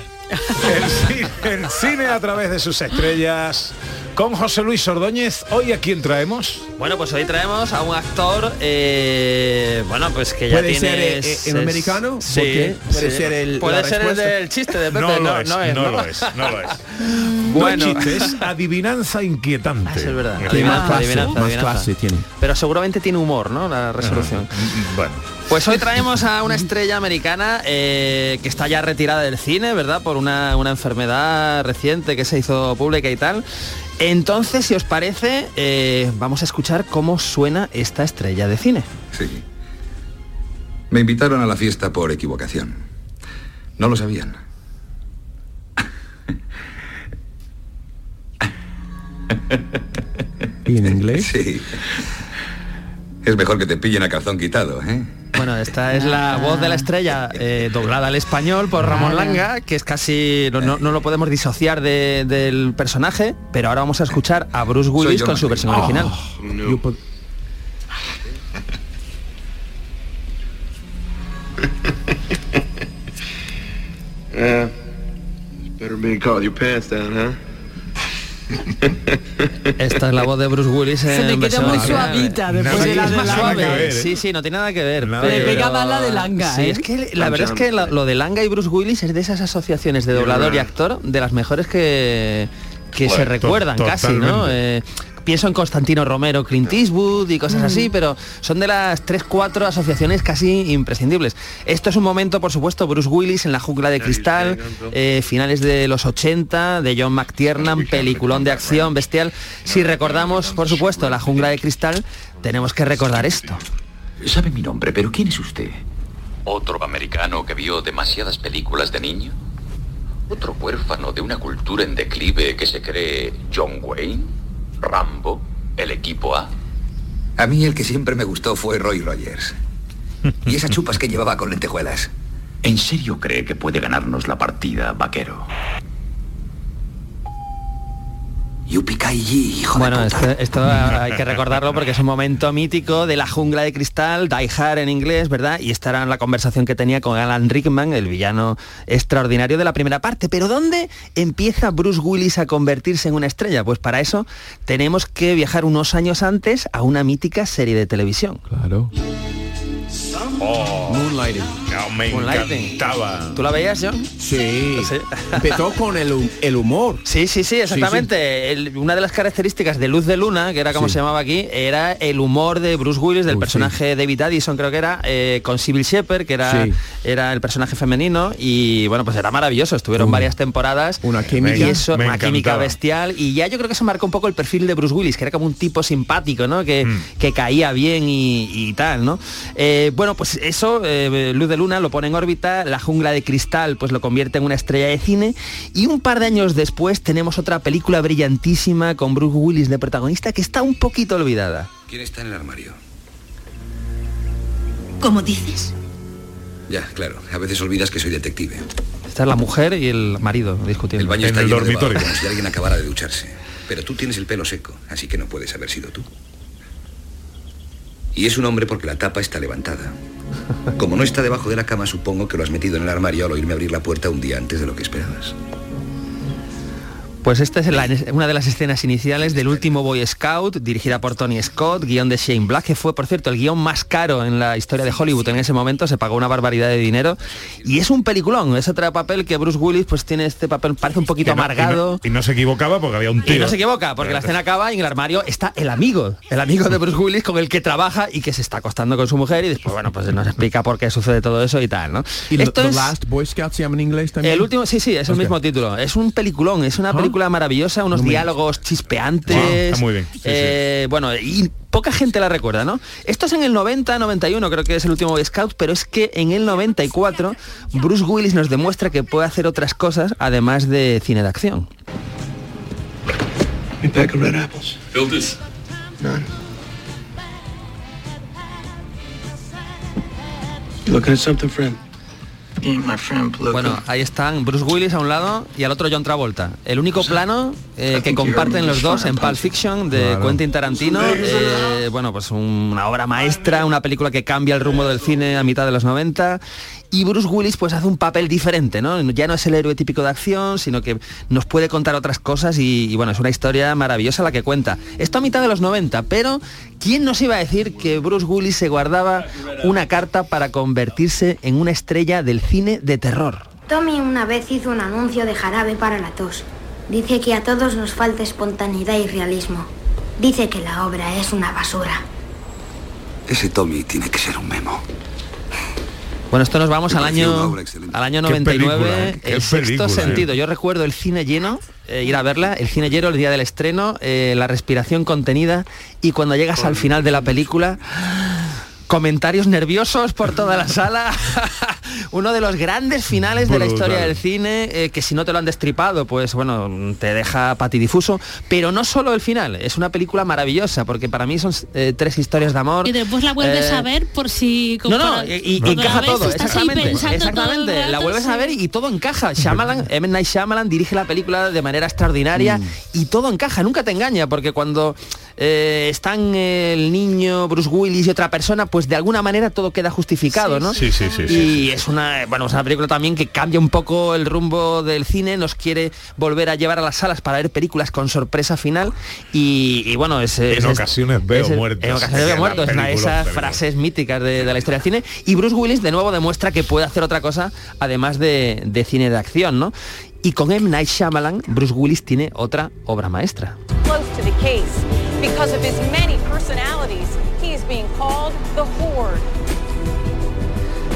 El cine a través de sus estrellas. Con José Luis Ordóñez, ¿hoy a quién traemos? Bueno, pues hoy traemos a un actor, eh, bueno, pues que ya ¿Puede tiene... ser, eh, es- eh, en es- americano? Sí, Porque puede sí. ser el- Puede ser el del chiste de Pepe, No lo es, no, es, lo es, no lo es. Bueno. No es chiste, es adivinanza inquietante. Ah, es verdad. Más clase, adivinanza, más adivinanza. clase tiene. Pero seguramente tiene humor, ¿no? La resolución. Bueno, Pues hoy traemos a una estrella americana eh, que está ya retirada del cine, ¿verdad? Por una, una enfermedad reciente que se hizo pública y tal. Entonces, si os parece, eh, vamos a escuchar cómo suena esta estrella de cine. Sí. Me invitaron a la fiesta por equivocación. No lo sabían. ¿Y en inglés? Sí. Es mejor que te pillen a calzón quitado, ¿eh? Bueno, esta es la voz de la estrella eh, doblada al español por Ramón Langa, que es casi, no, no- no lo podemos disociar de- del personaje, pero ahora vamos a escuchar a Bruce Willis con su versión original. Yeah. Better be call your pants down, huh? Esta es la voz de Bruce Willis Se en me queda muy suavita después Sí, de la de Langa. ¿eh? Sí, sí, no tiene nada que ver. Nada pero- pega más la de Langa, Sí, ¿eh? es que la verdad es que lo, de Langa y Bruce Willis es de esas asociaciones de doblador y actor de las mejores que, que se recuerdan casi, ¿no? Eh, pienso en Constantino Romero, Clint Eastwood y cosas así, pero son de las tres, cuatro asociaciones casi imprescindibles. Esto es un momento, por supuesto, Bruce Willis en la jungla de cristal, eh, finales de los 80, de John McTiernan, peliculón de acción bestial. Si recordamos, por supuesto, la jungla de cristal, tenemos que recordar esto. Sabe mi nombre, pero ¿quién es usted? ¿Otro americano que vio demasiadas películas de niño? ¿Otro huérfano de una cultura en declive que se cree John Wayne? ¿Rambo? ¿El equipo A? A mí el que siempre me gustó fue Roy Rogers. Y esas chupas que llevaba con lentejuelas. ¿En serio cree que puede ganarnos la partida, vaquero? Yupikai hijo Bueno, esto, esto hay que recordarlo porque es un momento mítico de la jungla de cristal, Die Hard en inglés, ¿verdad? Y esta era la conversación que tenía con Alan Rickman, el villano extraordinario de la primera parte. Pero ¿dónde empieza Bruce Willis a convertirse en una estrella? Pues para eso tenemos que viajar unos años antes a una mítica serie de televisión. Claro. Moonlighting. No, me Moonlighting. encantaba. ¿Tú la veías, John? Sí. Empezó con el, el humor. Sí, sí, sí, exactamente. El- una de las características de Luz de Luna, que era como Sí. se llamaba aquí, era el humor de Bruce Willis, del personaje David Addison, creo que era, eh, con Sybil Shepherd, que era, Sí. era el personaje femenino, y bueno, pues era maravilloso. Estuvieron varias temporadas. Una química. Y eso, una química bestial. Y ya yo creo que eso marcó un poco el perfil de Bruce Willis, que era como un tipo simpático, ¿no? Que, que caía bien y, y tal, ¿no? Eh, bueno, pues eso, eh, Luz de Luna lo pone en órbita, la jungla de cristal pues lo convierte en una estrella de cine y un par de años después tenemos otra película brillantísima con Bruce Willis de protagonista que está un poquito olvidada. ¿Quién está en el armario? ¿Cómo dices? Ya, claro. A veces olvidas que soy detective. Esta es la mujer y el marido discutiendo. El baño está lleno de babas, como si alguien acabara de ducharse. Pero tú tienes el pelo seco, así que no puedes haber sido tú. Y es un hombre porque la tapa está levantada. Como no está debajo de la cama, supongo que lo has metido en el armario al oírme abrir la puerta un día antes de lo que esperabas. Pues esta es la- una de las escenas iniciales del último Boy Scout, dirigida por Tony Scott, guion de Shane Black, que fue, por cierto, el guion más caro en la historia de Hollywood en ese momento, se pagó una barbaridad de dinero. Y es un peliculón, es otro papel que Bruce Willis pues tiene este papel, parece un poquito no- amargado. Y no, y no se equivocaba porque había un tío. Y no se equivoca, porque la escena acaba y en el armario está el amigo, el amigo de Bruce Willis con el que trabaja y que se está acostando con su mujer y después, bueno, pues nos explica por qué sucede todo eso y tal, ¿no? ¿Y Esto The es- Last Boy Scout se llama en inglés también? el último, sí, sí, es el mismo título. Es un peliculón, es una Ah. Película maravillosa, unos No me- diálogos chispeantes. Está muy bien, sí, sí. eh, Bueno, y poca gente la recuerda, ¿no? Esto es en el 90, 91, creo que es el último Boy Scout, pero es que en el 94 Bruce Willis nos demuestra que puede hacer otras cosas además de cine de acción. Me pack of red apples. Fill this. None. You looking at something, friend? Bueno, ahí están Bruce Willis a un lado y al otro John Travolta. El único plano eh, que comparten los dos en Pulp Fiction de. Quentin Tarantino. eh, bueno, pues una obra maestra, una película que cambia el rumbo del cine a mitad de los 90. Y Bruce Willis pues hace un papel diferente, ¿no? Ya no es el héroe típico de acción, sino que nos puede contar otras cosas y, y, bueno, es una historia maravillosa la que cuenta. Esto a mitad de los 90, pero ¿quién nos iba a decir que Bruce Willis se guardaba una carta para convertirse en una estrella del cine de terror? Tommy una vez hizo un anuncio de jarabe para la tos. Dice que a todos nos falta espontaneidad y realismo. Dice que la obra es una basura. Ese Tommy tiene que ser un memo. Bueno, esto nos vamos al año, al año Qué 99, película, ¿eh? Qué el sexto película, ¿eh? sentido. Yo recuerdo el cine lleno, eh, ir a verla, el cine lleno el día del estreno, eh, la respiración contenida y cuando llegas al final de la película, comentarios nerviosos por toda la sala. Uno de los grandes finales de la historia del cine, eh, que si no te lo han destripado, pues bueno, te deja patidifuso. Pero no solo el final, es una película maravillosa, porque para mí son eh, tres historias de amor. Y después la vuelves Eh, a ver por si... no, no, y, encaja todo, exactamente, exactamente. La vuelves a ver y todo encaja. Shyamalan, M. Night Shyamalan dirige la película de manera extraordinaria Mm. y todo encaja, nunca te engaña, porque cuando eh, están el niño, Bruce Willis y otra persona, pues de alguna manera todo queda justificado, ¿no? Sí, sí, sí, sí, Y es una, bueno, es una película también que cambia un poco el rumbo del cine, nos quiere volver a llevar a las salas para ver películas con sorpresa final y, y bueno, es, es- En ocasiones veo es- muertos. En ocasiones veo muertos, es una de esas frases míticas de, de la historia del cine. Y Bruce Willis de nuevo demuestra que puede hacer otra cosa además de, de cine de acción, ¿no? Y con M. Night Shyamalan, Bruce Willis tiene otra obra maestra. close to the case. Because of his many personalities, he is being called the Horde.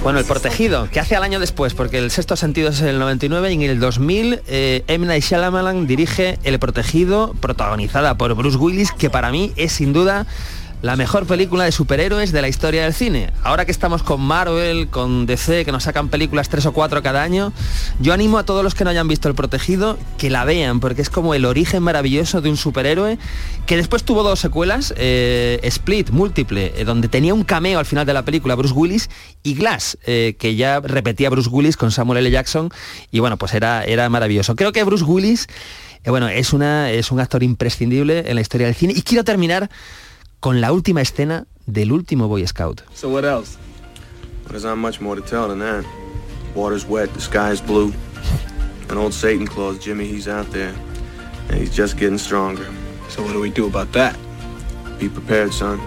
Bueno, El Protegido, que hace al año después, porque el sexto sentido es el 99 y en el 2000 eh, M. Night Shyamalan dirige El Protegido, protagonizada por Bruce Willis, que para mí es sin duda la mejor película de superhéroes de la historia del cine. Ahora que estamos con Marvel, con DC, que nos sacan películas tres o cuatro cada año, yo animo a todos los que no hayan visto El Protegido que la vean, porque es como el origen maravilloso de un superhéroe que después tuvo dos secuelas, eh, Split, múltiple, eh, donde tenía un cameo al final de la película Bruce Willis y Glass, eh, que ya repetía Bruce Willis con Samuel L. Jackson y bueno, pues era, era maravilloso. Creo que Bruce Willis, bueno, es, una, es un actor imprescindible en la historia del cine y quiero terminar con la última escena del último Boy Scout. So what else? There's not much more to tell than that. Water's wet, the sky's blue. An old Satan Claus, Jimmy, he's out there. And he's just getting stronger. So what do we do about that? Be prepared, son.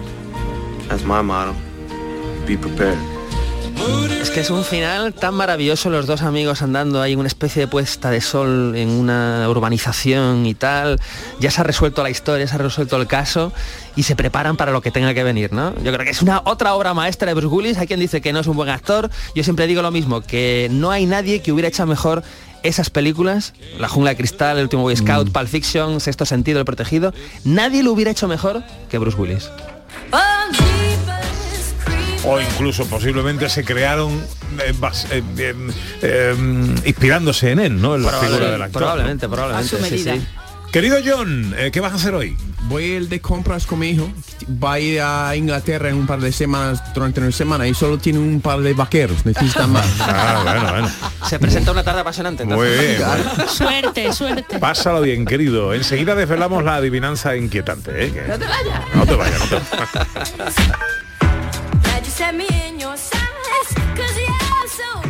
That's my motto. Be prepared. Es que es un final tan maravilloso, los dos amigos andando ahí en una especie de puesta de sol en una urbanización y tal. Ya se ha resuelto la historia, se ha resuelto el caso y se preparan para lo que tenga que venir, ¿no? Yo creo que es una otra obra maestra de Bruce Willis. Hay quien dice que no es un buen actor. Yo siempre digo lo mismo, que no hay nadie que hubiera hecho mejor esas películas, La jungla de cristal, El último Boy Scout, Pulp Fiction, Sexto sentido, El protegido, nadie lo hubiera hecho mejor que Bruce Willis. O incluso posiblemente se crearon eh, bas- eh, eh, eh, inspirándose en él, ¿no? En la figura del actor. probablemente, ¿no? probablemente, A su sí, medida. sí. Querido John, ¿qué vas a hacer hoy? Voy a ir de compras con mi hijo. Va a ir a Inglaterra en un par de semanas, durante una semana, y solo tiene un par de vaqueros. Necesitan más. Ah, bueno, bueno. Se presenta una tarde apasionante. Muy bien, bueno. Suerte, suerte. Pásalo bien, querido. Enseguida desvelamos la adivinanza inquietante. ¿eh? No te vayas. No te vayas, no te vayas. set me in your silence. Cause you're so